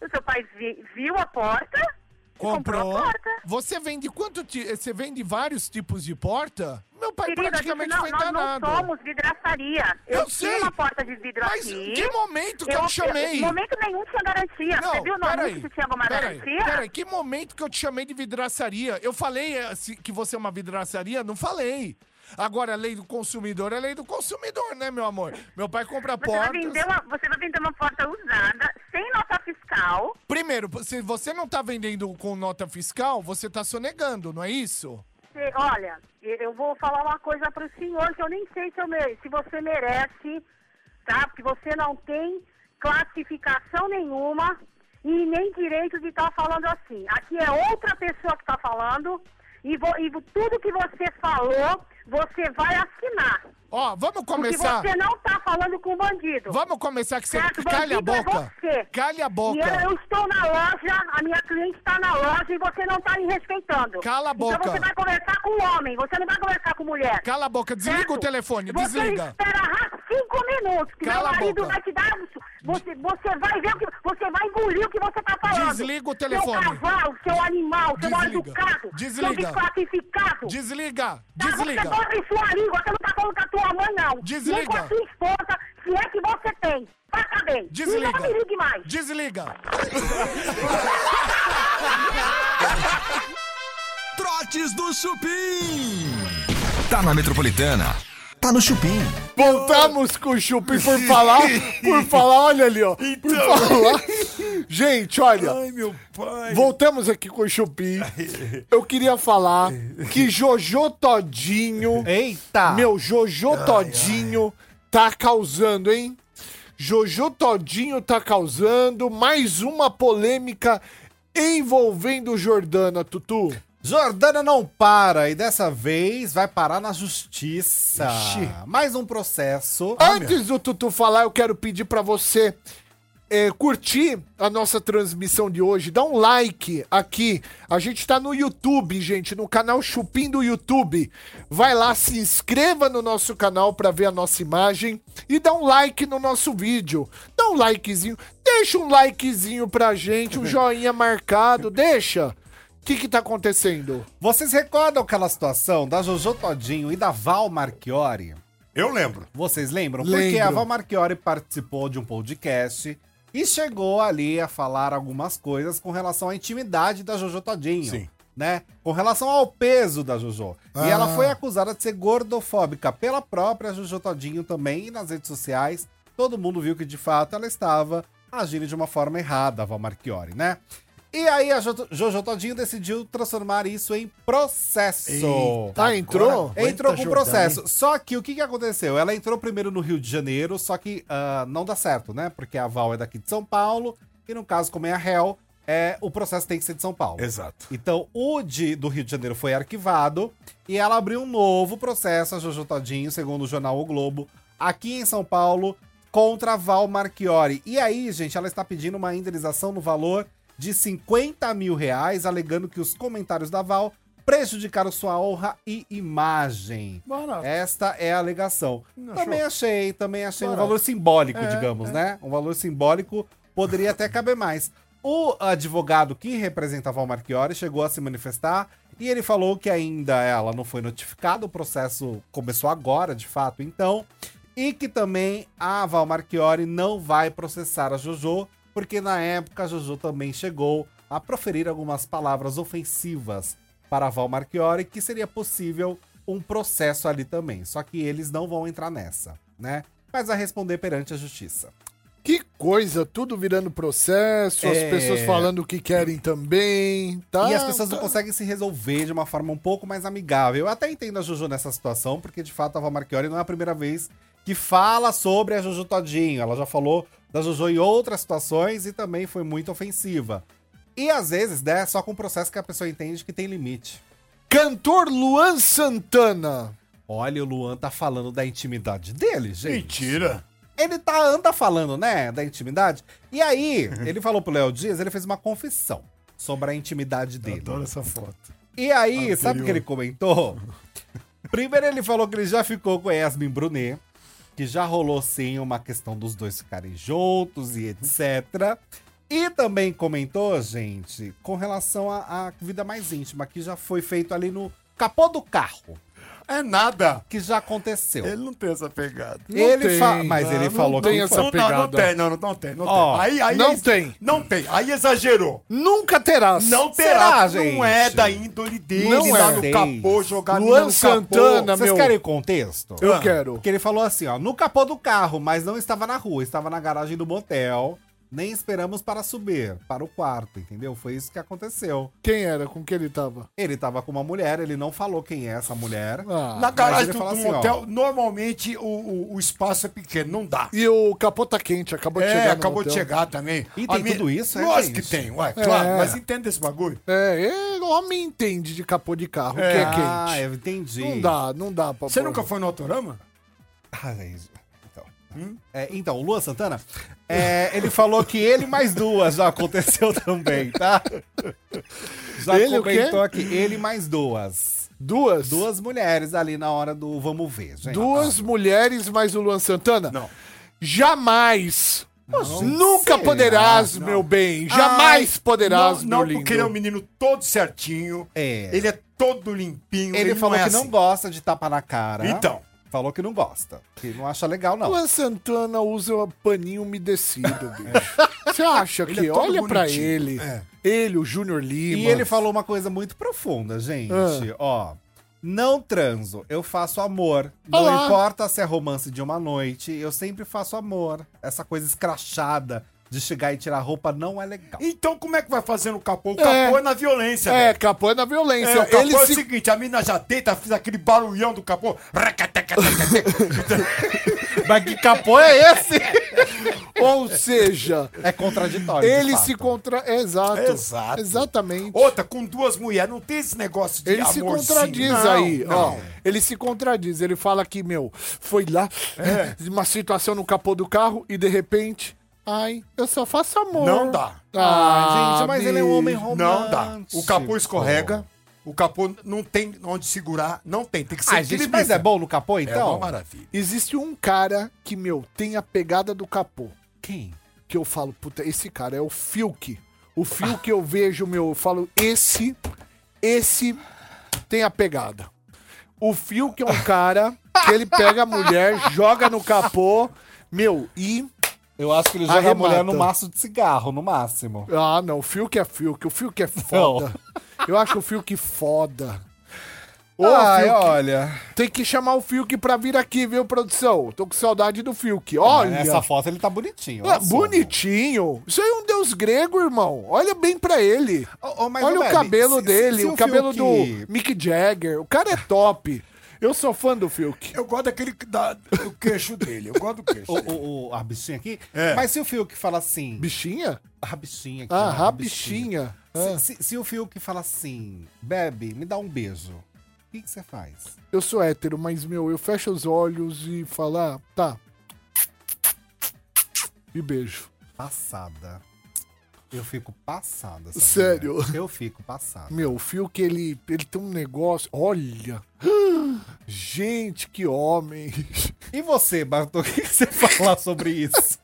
O seu pai vi- viu a porta comprou Comprou. a porta. Você vende quanto Você vende vários tipos de porta? Meu pai Querido, praticamente não, foi nós não somos vidraçaria. Eu Eu, sei, uma porta de vidro mas aqui. que momento que eu te chamei? Em momento nenhum tinha garantia. Você viu no anúncio que tinha alguma peraí, garantia? Peraí, que momento que eu te chamei de vidraçaria? Eu falei se- que você é uma vidraçaria? Não falei. Agora, a lei do consumidor é lei do consumidor, né, meu amor? Meu pai compra Você vai, portas. vender uma, você vai vender uma porta usada, sem nota fiscal. Primeiro, se você não tá vendendo com nota fiscal, você tá sonegando, não é isso? Olha, eu vou falar uma coisa pro senhor que eu nem sei se, eu mere- se você merece, tá? Porque você não tem classificação nenhuma e nem direito de estar falando assim. Aqui é outra pessoa que está falando e, vo- e tudo que você falou, você vai assinar. Ó, vamos começar. Porque você não tá falando com bandido. Vamos começar que você Certo? calhe a é boca. você. Calhe a boca. E eu, eu estou na loja, a minha cliente está na loja e você não está me respeitando. Cala a boca. Então você vai conversar com homem, você não vai conversar com mulher. Cala a boca, desliga Certo? o telefone, você desliga. espera cinco minutos, que Cala meu marido vai te dar... Você, você vai ver o que... Você vai engolir o que você está falando. Desliga o telefone. Seu cavalo, seu animal, seu Desliga. educado, seu Desliga. desclassificado. Desliga, Tá, desliga. Você dobre sua língua, você não tá falando com a tua mãe, não. Nem com Desliga. a sua esposa, se é que você tem. Faça bem. Desliga. E não me ligue mais. Desliga. Trotes do Chupim. Tá na Metropolitana. Tá no Chupim. Voltamos com o Chupim por falar, por falar, olha ali, ó. Por falar. Gente, olha. Ai, meu pai. Voltamos aqui com o Chupim. Eu queria falar que Jojo Todinho. Eita! Meu, Jojo Todinho tá causando, hein? Jojo Todinho tá causando mais uma polêmica envolvendo Jordana, Tutu. Jordana não para e dessa vez vai parar na justiça. Ixi. Mais um processo. Antes do Tutu falar, eu quero pedir pra você é, curtir a nossa transmissão de hoje. Dá um like aqui. A gente tá no YouTube, gente, no canal Chupim do YouTube. Vai lá, se inscreva no nosso canal pra ver a nossa imagem e dá um like no nosso vídeo. Dá um likezinho. Deixa um likezinho pra gente, um joinha marcado. Deixa. O que que tá acontecendo? Vocês recordam aquela situação da Jojo Todinho e da Val Marchiori? Eu lembro. Vocês lembram? Porque Lembro. a Val Marchiori participou de um podcast e chegou ali a falar algumas coisas com relação à intimidade da Jojo Todinho. Sim. Né? Com relação ao peso da Jojo. E Ah. ela foi acusada de ser gordofóbica pela própria Jojo Todinho também e nas redes sociais. Todo mundo viu que de fato ela estava agindo de uma forma errada, a Val Marchiori, né? E aí a Jo- Jojo Todinho decidiu transformar isso em processo. Eita, Ah, entrou? Entrou com Jordão, processo. Só que o que, que aconteceu? Ela entrou primeiro no Rio de Janeiro, só que ah, não dá certo, né? Porque a Val é daqui de São Paulo, e no caso, como é a réu, é, o processo tem que ser de São Paulo. Exato. Então, o de, do Rio de Janeiro foi arquivado e ela abriu um novo processo, a Jojo Todinho, segundo o jornal O Globo, aqui em São Paulo, contra a Val Marchiori. E aí, gente, ela está pedindo uma indenização no valor de 50 mil reais, alegando que os comentários da Val prejudicaram sua honra e imagem. Barato. Esta é a alegação. Não, também show. achei, também achei um Barato. valor simbólico, É, digamos, é. né? Um valor simbólico poderia até caber mais. O advogado que representa a Val Marchiori chegou a se manifestar e ele falou que ainda ela não foi notificada, o processo começou agora, de fato, então, e que também a Val Marchiori não vai processar a Jojo, porque na época a Jojo também chegou a proferir algumas palavras ofensivas para a Val Marchiori, que seria possível um processo ali também. Só que eles não vão entrar nessa, né? Mas vai responder perante a justiça. Que coisa, tudo virando processo, as É. pessoas falando o que querem também, tá? e as pessoas não tá. conseguem se resolver de uma forma um pouco mais amigável. Eu até entendo a Jojo nessa situação, porque de fato a Val Marchiori não é a primeira vez que fala sobre a Jojo Todinho. Ela já falou da Jojo em outras situações e também foi muito ofensiva. E às vezes, né, só com um processo que a pessoa entende que tem limite. Cantor Luan Santana. Olha, o Luan tá falando da intimidade dele, gente. Mentira. Ele tá, anda falando, né, da intimidade. E aí, ele falou pro Léo Dias, ele fez uma confissão sobre a intimidade dele. Adoro essa foto. E aí, Anterior. sabe o que ele comentou? Primeiro ele falou que ele já ficou com a Yasmin Brunet, que já rolou sim uma questão dos dois ficarem juntos e etc. E também comentou, gente, com relação à vida mais íntima, que já foi feito ali no capô do carro. É nada. Que já aconteceu. Ele não tem essa pegada. Ele fa- mas ele não falou tem que essa foi. não, pegada. Não, não tem, não, não tem. Não Ó, tem. Aí, aí, não aí- tem. Não tem. Aí exagerou. Nunca terás. Não Será, terá. não é da índole dele. Não lá é. no capô, jogar Luan no Santana, capô. Vocês meu. querem contexto? Eu Ah. quero. Porque ele falou assim, ó, no capô do carro, mas não estava na rua, estava na garagem do motel. Nem esperamos para subir para o quarto, entendeu? Foi isso que aconteceu. Quem era? Com quem ele tava? Ele tava com uma mulher, ele não falou quem é essa mulher. Ah. Na garagem do, assim, ó, motel, normalmente o, o, o espaço é pequeno, não dá. E o capô tá quente, acabou de é, chegar. no acabou de hotel. chegar também. E tem A minha- tudo isso, é, Lógico que tem, ué, claro. É. Mas entende esse bagulho? É, é, o homem entende de capô de carro, que é Ah, quente. eu entendi. Não dá, não dá pra Você pôr. nunca foi no Autorama? Ah, Então, É, então, o Luan Santana, é, ele falou que ele mais duas já aconteceu também, tá? Já Ele comentou aqui, ele mais duas. Duas? Duas mulheres ali na hora do vamos ver, gente. Duas mulheres mais o Luan Santana? Não. Jamais! Nunca poderás, meu bem. Jamais Ai, poderás, não, meu não, lindo. porque ele é um menino todo certinho. É. Ele é todo limpinho. Ele, falou é que não assim. gosta de tapa na cara. Então. Falou que não gosta. Que não acha legal, não. Luan Santana usa um paninho umedecido, bicho. Você acha Ele que? é Olha pra bonitinho. ele. É. Ele, o Júnior Lima. E ele falou uma coisa muito profunda, gente. Ah. Ó. Não transo, eu faço amor. Olha Não importa se é romance de uma noite, eu sempre faço amor. Essa coisa escrachada de chegar e tirar roupa não é legal. Então como é que vai fazer no capô? O É. capô é na violência, É, velho. capô é na violência. É, o capô ele é o se... seguinte, a mina já deita, fiz aquele barulhão do capô. Mas que capô é esse? Ou seja, É contraditório. ele se contra... Exato. Exato. Exatamente. Outra, com duas mulheres, não tem esse negócio de Ele se contradiz Não, aí, ó. não. Ele se contradiz. Ele fala que, meu, foi lá, É. uma situação no capô do carro e de repente, ai, eu só faço amor. Não dá. Ah, gente, mas ele é um homem romântico. Não dá. O capô escorrega. O capô não tem onde segurar. Não tem. Tem que ser Ah, gente, mas é bom no capô, É então? uma maravilha. Existe um cara que, meu, tem a pegada do capô. Quem? Que eu falo, puta, esse cara é o Fiuk. O Fiuk eu vejo, meu, eu falo, esse, esse tem a pegada. O Fiuk é um cara que ele pega a mulher, joga no capô, meu, e Eu acho que ele joga a Arremata. mulher no maço de cigarro, no máximo. Ah, não, o Fiuk é Fiuk, o Fiuk é foda. Eu acho o Fiuk foda. Ô, Ai, Fiuk, olha. Tem que chamar o Fiuk pra vir aqui, viu, produção? Tô com saudade do Fiuk. Olha. Nessa foto ele tá bonitinho. Ah, só. bonitinho. Isso aí é um deus grego, irmão. Olha bem pra ele. Ô, mas, Olha o Bebe, cabelo se- dele, se o, o cabelo Fiuk- do Mick Jagger. O cara é top. Eu sou fã do Fiuk. Eu gosto daquele da- do queixo dele. Eu gosto do queixo. O, o, o- a bichinha aqui. É. Mas se o Fiuk fala assim. Bichinha? A bichinha aqui. Ah, né, a bichinha. Ah. Se, se- se o Fiuk fala assim, Bebe, me dá um beijo. O que você faz? Eu sou hétero, mas, meu, eu fecho os olhos e falo, ah, tá. E beijo. Passada. Eu fico passada. Sério? Eu fico passada. Meu, o Fiuk, ele, ele tem um negócio. Olha! Gente, que homem! E você, Bartô, o que você fala sobre isso?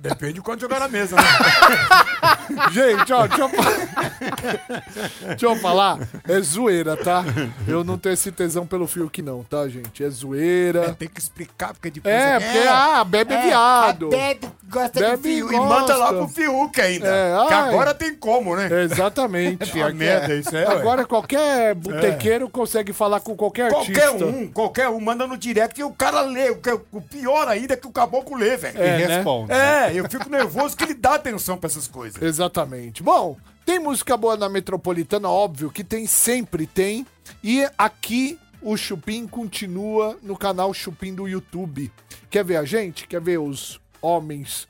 Depende de quando jogar na mesa, né? Gente, ó, deixa eu, deixa eu falar. É zoeira, tá? Eu não tenho esse tesão pelo Fiuk, não, tá, gente? É zoeira. Tem que explicar, porque depois... É, porque, ah, bebe é viado. Bebe gosta Bebe do Fiuk. E manda lá pro Fiuk ainda. É, que ai. agora tem como, né? Exatamente. Pior merda isso, é, ué. Agora qualquer botequeiro consegue falar com qualquer, Qualquer artista. um, qualquer um, manda no direct e o cara lê. O, que- o pior ainda é que o caboclo lê, velho. É, E né? responde. É, eu fico nervoso que ele dá atenção pra essas coisas. Exatamente. Bom, tem música boa na Metropolitana, óbvio que tem, sempre tem. E aqui o Chupim continua no canal Chupim do YouTube. Quer ver a gente? Quer ver os homens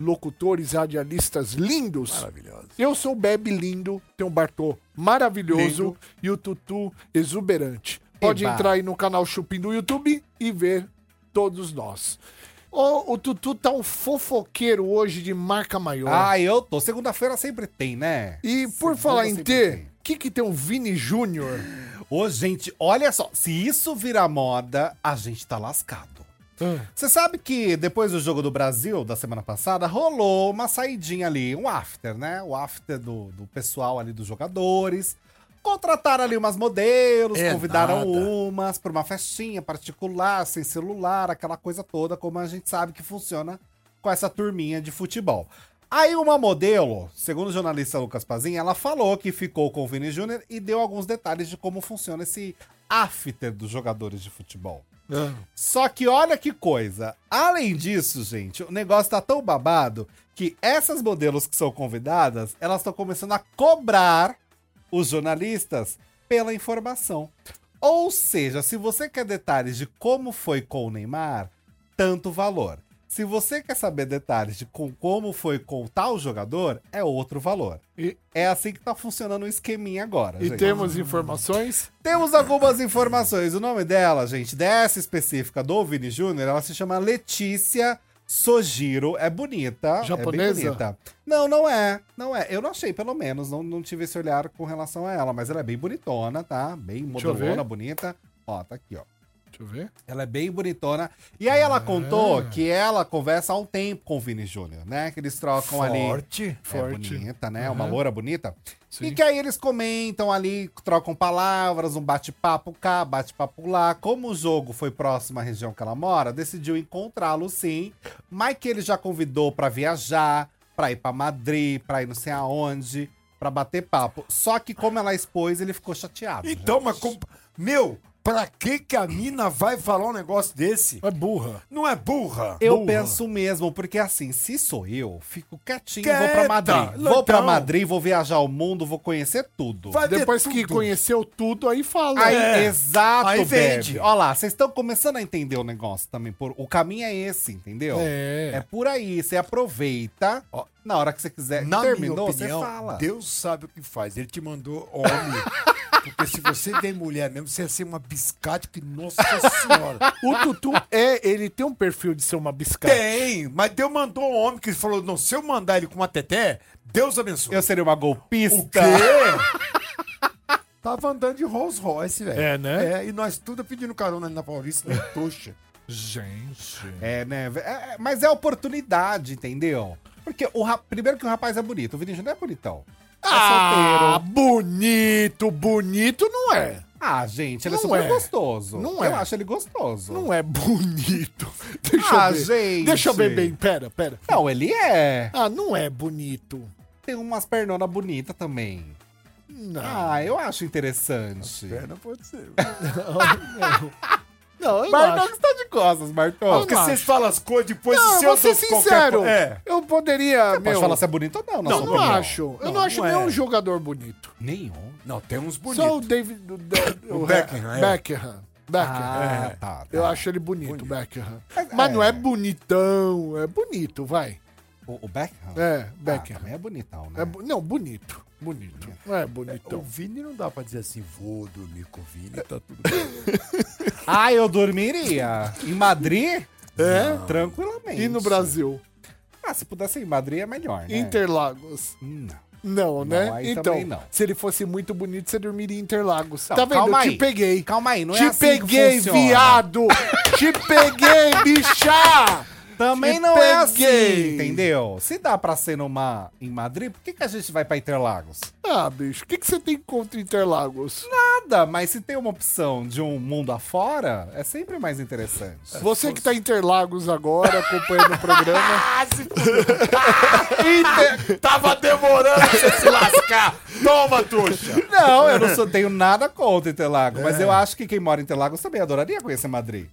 locutores, radialistas lindos? Maravilhoso. Eu sou o Bebe lindo, tem um Bartô maravilhoso Lindo. e o Tutu exuberante. Pode Eba. entrar aí no canal Chupim do YouTube e ver todos nós. Ô, o Tutu tá um fofoqueiro hoje de marca maior. Ah, eu tô. Segunda-feira sempre tem, né? E por Segunda falar em tem. o que, que tem um Vini Júnior? Ô, gente, olha só. Se isso virar moda, a gente tá lascado. Você sabe que depois do jogo do Brasil, da semana passada, rolou uma saidinha ali, um after, né? O after do, do pessoal ali dos jogadores. Contrataram ali umas modelos, É convidaram nada. umas pra uma festinha particular, sem celular, aquela coisa toda, como a gente sabe que funciona com essa turminha de futebol. Aí uma modelo, segundo o jornalista Lucas Pazinha, ela falou que ficou com o Vini Júnior e deu alguns detalhes de como funciona esse after dos jogadores de futebol. Só que olha que coisa. Além disso, gente, o negócio tá tão babado que essas modelos que são convidadas, elas estão começando a cobrar os jornalistas pela informação. Ou seja, se você quer detalhes de como foi com o Neymar, tanto valor. Se você quer saber detalhes de com- como foi com tal jogador, é outro valor. E, É assim que tá funcionando o esqueminha agora. e gente. temos informações? Temos algumas informações. O nome dela, gente, dessa específica do Vini Júnior, ela se chama Letícia Sojiro. É bonita. Japonesa? É bonita. Não, não é. Não é. Eu não achei, pelo menos. Não, não tive esse olhar com relação a ela. Mas ela é bem bonitona, tá? Bem modelona, bonita. Ó, tá aqui, ó. Deixa eu ver. Ela é bem bonitona. E aí ela contou que ela conversa há um tempo com o Vini Júnior, né? Que eles trocam ali. Forte. É Forte. bonita, né? Uma loura bonita. Sim. E que aí eles comentam ali, trocam palavras, um bate-papo cá, bate-papo lá. Como o jogo foi próximo à região que ela mora, decidiu encontrá-lo sim. Mas que ele já convidou pra viajar, pra ir pra Madrid, pra ir não sei aonde, pra bater papo. Só que como ela expôs, ele ficou chateado. Então, mas... com- Meu, pra que que a mina vai falar um negócio desse? É burra. Não é burra? Eu Burra. penso mesmo, porque assim, se sou eu, fico quietinho, vou Quieta, pra Madrid. Vou pra. Madrid, vou viajar o mundo, vou conhecer tudo. Vai Depois que tudo. conheceu tudo, aí fala. Aí, É. exato, Aí vende. vende. Olha lá, vocês estão começando a entender o negócio também. Por, o caminho é esse, entendeu? É. É por aí, você aproveita. Ó, na hora que você quiser. Na terminou, minha você opinião, fala. Deus sabe o que faz. Ele te mandou homem. porque se você tem mulher mesmo, você ia ser uma biscate que, nossa senhora. O Tutu é, ele tem um perfil de ser uma biscate. Tem, mas Deus mandou um homem que falou: não, se eu mandar ele com uma teté, Deus abençoe. Eu seria uma golpista. O quê? Tava andando de Rolls Royce, velho. É, né? É, e nós tudo pedindo carona ali na Paulista, na Toxa. Gente. É, né? É, é, mas é oportunidade, entendeu? Porque o primeiro que o rapaz é bonito, o Vini Júnior é bonitão. É Ah, bonito, bonito não é. Ah, gente, ele é Não super é. gostoso. Não Eu é. acho ele gostoso. Não é bonito. Deixa Ah, eu ver. gente. Deixa eu ver bem. Pera, pera. Não, ele é. Ah, não é bonito. Tem umas pernonas bonitas também. Ah, eu acho interessante. Perna pode ser. Não, eu não Bartol acho. que está de costas, Bartol. Eu Porque vocês acho. falam as coisas depois Não, se eu eu vou ser sincero. É. Eu poderia, Pode meu... falar se é bonito ou não, Não, não acho. Eu não, Não, acho não é. nenhum jogador bonito. Nenhum. Não, tem uns Só o bonitos. David... O, O o Beckham, é. Beckham. Beckham. Ah, É. tá, tá. Eu acho ele bonito, Beckham. Mas, não é é. bonitão, é bonito, vai. O, o Beckham? É, Ah, Beckham. também é bonitão, né? É não, bonito. Bonito. Não é O bonitão. Vini não dá pra dizer assim, vou dormir com o Vini, tá tudo bem. Ah, eu dormiria. Em Madrid? É? Tranquilamente. E no Brasil? Ah, se pudesse ir em Madrid é melhor, né? Interlagos. Hum, Não, né? aí então, não. se ele fosse muito bonito, você dormiria em Interlagos. Não, tá vendo? calma aí. te peguei. Calma aí, não é te assim que peguei, viado! te peguei, bicha! Também não é assim, peguei. entendeu? Se dá pra ser numa em Madrid, por que, que a gente vai pra Interlagos? Ah, bicho, o que, que você tem contra Interlagos? Nada, mas se tem uma opção de um mundo afora, é sempre mais interessante. Você que tá em Interlagos agora, acompanhando o programa. Inter... Tava demorando pra você se lascar. Toma, tuxa. Não, eu não sou, tenho nada contra Interlagos, mas eu acho que quem mora em Interlagos também adoraria conhecer Madrid.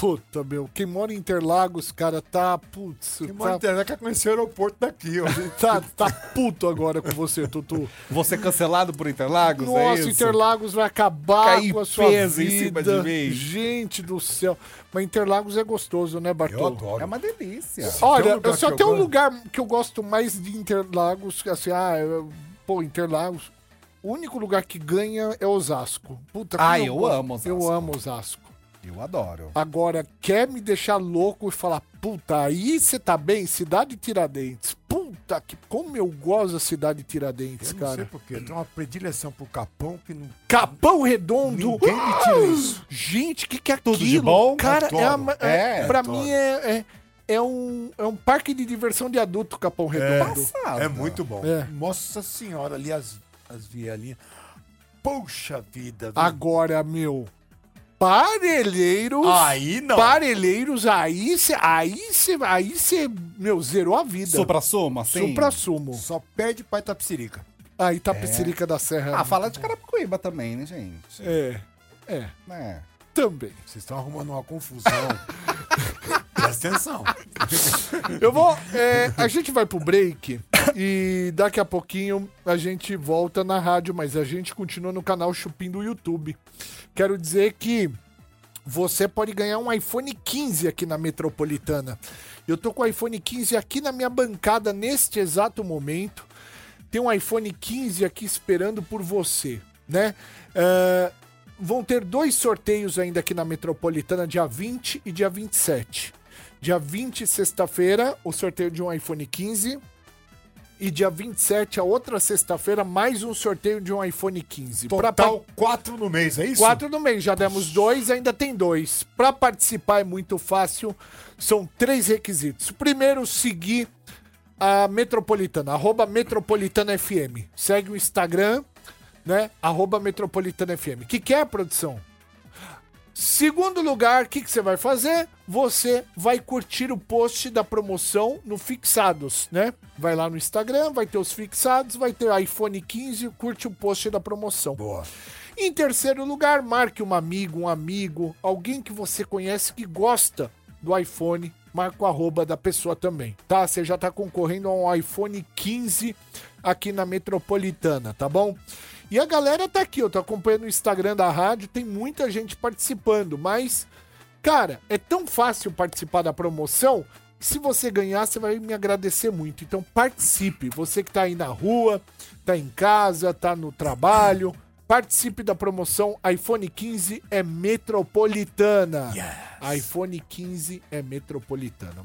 Puta, meu, quem mora em Interlagos, cara, tá. Putz, Quem tá, mora internet quer conhecer o aeroporto daqui, ó. tá, tá puto agora com você, Tutu. Você cancelado por Interlagos, é Nossa, isso? Interlagos vai acabar Cair com a sua peso em vida. cima de mim. Gente do céu. Mas Interlagos é gostoso, né, Eu Bartol? adoro. É uma delícia. Olha, Tem um lugar eu só que eu tem um gosto. lugar que eu gosto mais de Interlagos, assim, ah, eu- pô, Interlagos. O único lugar que ganha é Osasco. Puta, Ah, eu gosto. amo Osasco. Eu amo Osasco. Eu adoro. Agora, quer me deixar louco e falar, puta, aí você tá bem? Cidade Tiradentes. Puta, que como eu gosto da Cidade Tiradentes, Eu não sei cara. porquê, eu tenho uma predileção pro Capão que não... Capão Redondo. Ninguém me tira isso. Gente, o que, que é Tudo aquilo? de bom? Cara, é, a, Adoro. é, É, pra adoro. mim é, é, é um, é um parque de diversão de adulto, Capão Redondo. Passada. É muito bom. É. Nossa senhora, ali as, as vielinhas. Poxa vida. viu? Agora, meu, Parelheiros. Aí não. Parelheiros, aí você, aí você, aí você, meu, zerou a vida. Supra-sumo, assim? Supra-sumo. Só perde pra Itapsirica. Aí Itapecerica da Serra. Ah, fala de Carapicuíba também, né, gente? É, é, É. também. Vocês estão arrumando uma confusão. Presta atenção. Eu vou. é, a gente vai pro break e daqui a pouquinho a gente volta na rádio, mas a gente continua no canal Chupim do YouTube. Quero dizer que você pode ganhar um iPhone 15 aqui na Metropolitana. Eu tô com o iPhone 15 aqui na minha bancada neste exato momento. Tem um iPhone 15 aqui esperando por você, né? É, vão ter dois sorteios ainda aqui na Metropolitana, dia 20 e dia 27. Dia 20, sexta-feira, o sorteio de um iPhone 15. E dia 27, a outra sexta-feira, mais um sorteio de um iPhone 15. Pra- Total, quatro no mês, é isso? Quatro no mês, já demos dois, ainda tem dois. Para participar é muito fácil, são três requisitos. Primeiro, seguir a Metropolitana, arroba Metropolitana FM. Segue o Instagram, né? Arroba Metropolitana FM. O que, que é, produção? Segundo lugar, o que, que você vai fazer? Você vai curtir o post da promoção no Fixados, né? Vai lá no Instagram, vai ter os fixados, vai ter iPhone 15, curte o post da promoção. Boa. Em terceiro lugar, marque um amigo, um amigo, alguém que você conhece que gosta do iPhone, marca o arroba da pessoa também, tá? Você já tá concorrendo a um iPhone 15 aqui na Metropolitana, tá bom? E a galera tá aqui, eu tô acompanhando o Instagram da rádio, tem muita gente participando, mas, cara, é tão fácil participar da promoção que se você ganhar, você vai me agradecer muito. Então participe, você que tá aí na rua, tá em casa, tá no trabalho, participe da promoção iPhone 15 é metropolitana. iPhone 15 é metropolitana.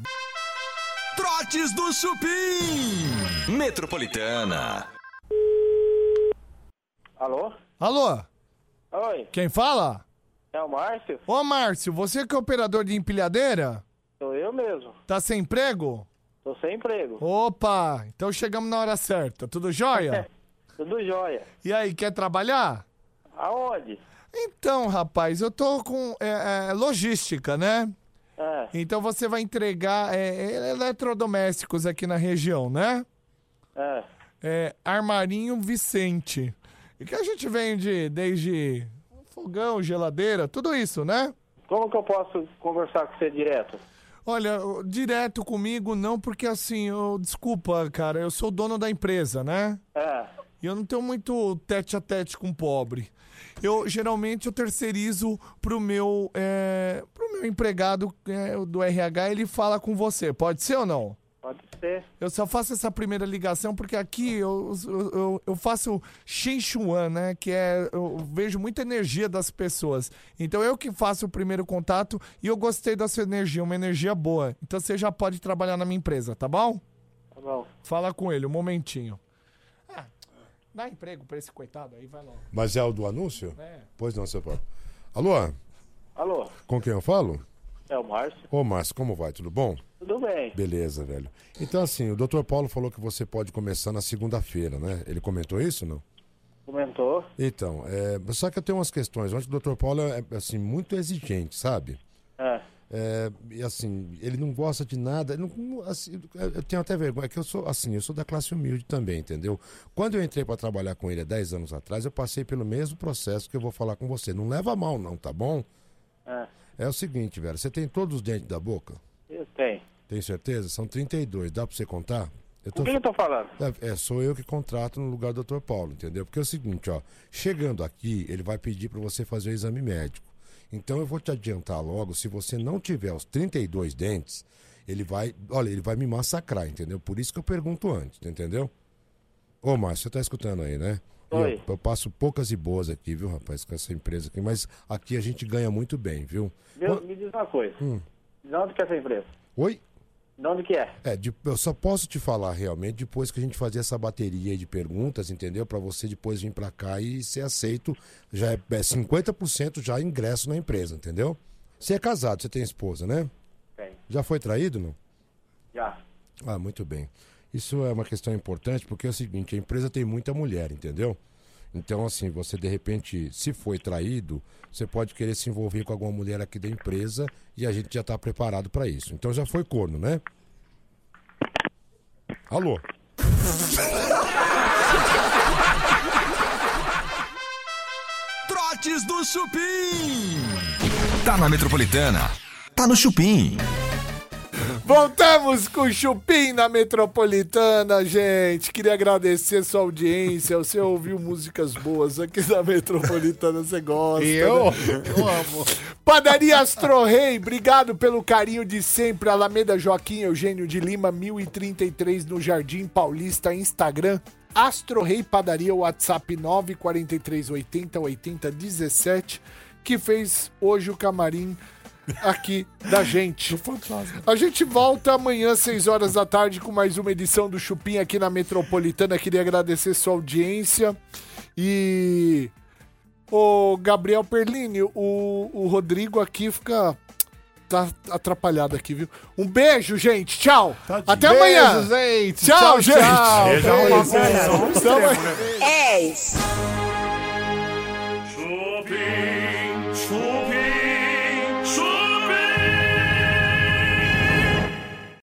Trotes do Chupim. Metropolitana. Alô? Alô, Oi, quem fala? é o Márcio? Ô Márcio, você que é operador de empilhadeira? Sou eu mesmo. Tá sem emprego? Tô sem emprego. Opa, então chegamos na hora certa. Tudo jóia? Tudo jóia. E aí, quer trabalhar? Aonde? Então, rapaz, eu tô com é, é, logística, né? É, Então você vai entregar é, eletrodomésticos aqui na região, né? é. É, Armarinho Vicente. E que a gente vende desde fogão, geladeira, tudo isso, né? Como que eu posso conversar com você direto? Olha, direto comigo não, porque assim, eu, desculpa, cara, eu sou dono da empresa, né? É. E eu não tenho muito tete a tete com pobre. Eu geralmente eu terceirizo pro meu, é, pro meu empregado é, do RH, ele fala com você. Pode ser ou não? Ser. Eu só faço essa primeira ligação porque aqui eu, eu, eu- faço Shen Shuan, né? Que é. Eu vejo muita energia das pessoas. Então eu que faço o primeiro contato e eu gostei da sua energia, uma energia boa. Então você já pode trabalhar na minha empresa, tá bom? Tá bom. Fala com ele, um momentinho. Ah, dá emprego pra esse coitado aí, vai logo. Mas é o do anúncio? É. Pois não, seu Paulo. Alô? Alô? Com quem eu falo? É o Márcio? Ô, Márcio, como vai? Tudo bom? Tudo bem. Beleza, velho. Então, assim, o Dr. Paulo falou que você pode começar na segunda-feira, né? Ele comentou isso, não? Comentou? Então, é, só que eu tenho umas questões. Que o Dr. Paulo é, assim, muito exigente, sabe? É. É, e assim, ele não gosta de nada. não- assim, eu tenho até vergonha, é que eu sou assim, eu sou da classe humilde também, entendeu? Quando eu entrei para trabalhar com ele há 10 anos atrás, eu passei pelo mesmo processo que eu vou falar com você. Não leva a mal, não, tá bom? É. É o seguinte, velho, você tem todos os dentes da boca? Eu tenho. Tem certeza? São 32, dá pra você contar? Eu tô... Com quem eu tô falando? É, é, sou eu que contrato no lugar do Dr. Paulo, entendeu? Porque é o seguinte, ó, chegando aqui, ele vai pedir para você fazer o exame médico. Então eu vou te adiantar logo, se você não tiver os 32 dentes, ele vai, olha, ele vai me massacrar, entendeu? Por isso que eu pergunto antes, entendeu? Ô, Márcio, você tá escutando aí, né? Oi. Eu, eu passo poucas e boas aqui, viu, rapaz, com essa empresa aqui, mas aqui a gente ganha muito bem, viu? Viu? Me diz uma coisa. Hum. De onde que é essa empresa? Oi? De onde que é? É, de- eu só posso te falar realmente depois que a gente fazer essa bateria de perguntas, entendeu? Pra você depois vir pra cá e ser aceito. Já é, é 50% já ingresso na empresa, entendeu? Você é casado, você tem esposa, né? Tem. Já foi traído, não? Já. Ah, muito bem. Isso é uma questão importante porque é o seguinte, a empresa tem muita mulher, entendeu? Então, assim, você de repente, se foi traído, você pode querer se envolver com alguma mulher aqui da empresa e a gente já tá preparado pra isso. Então já foi corno, né? Alô? Trotes do Chupim. Tá na Metropolitana. Tá no Chupim. Voltamos com o Chupim na Metropolitana, gente. Queria agradecer sua audiência. Você ouviu músicas boas aqui da Metropolitana, você gosta. Eu? né? Eu amo. Padaria Astro Rei, obrigado pelo carinho de sempre. Alameda Joaquim Eugênio de Lima, 1033 no Jardim Paulista, Instagram. Astro Rei Padaria, WhatsApp 94380 8017, que fez hoje o camarim aqui da gente. A gente volta amanhã, 6 horas da tarde, com mais uma edição do Chupim aqui na Metropolitana. Queria agradecer sua audiência e. Ô, Gabriel Perlini, o, o Rodrigo aqui fica. Tá atrapalhado aqui, viu? Um beijo, gente. Tchau. Até amanhã. Beijo, gente. Tchau, Tchau, gente. tchau. Beijo, Tchau, arrumar tchau. confusão.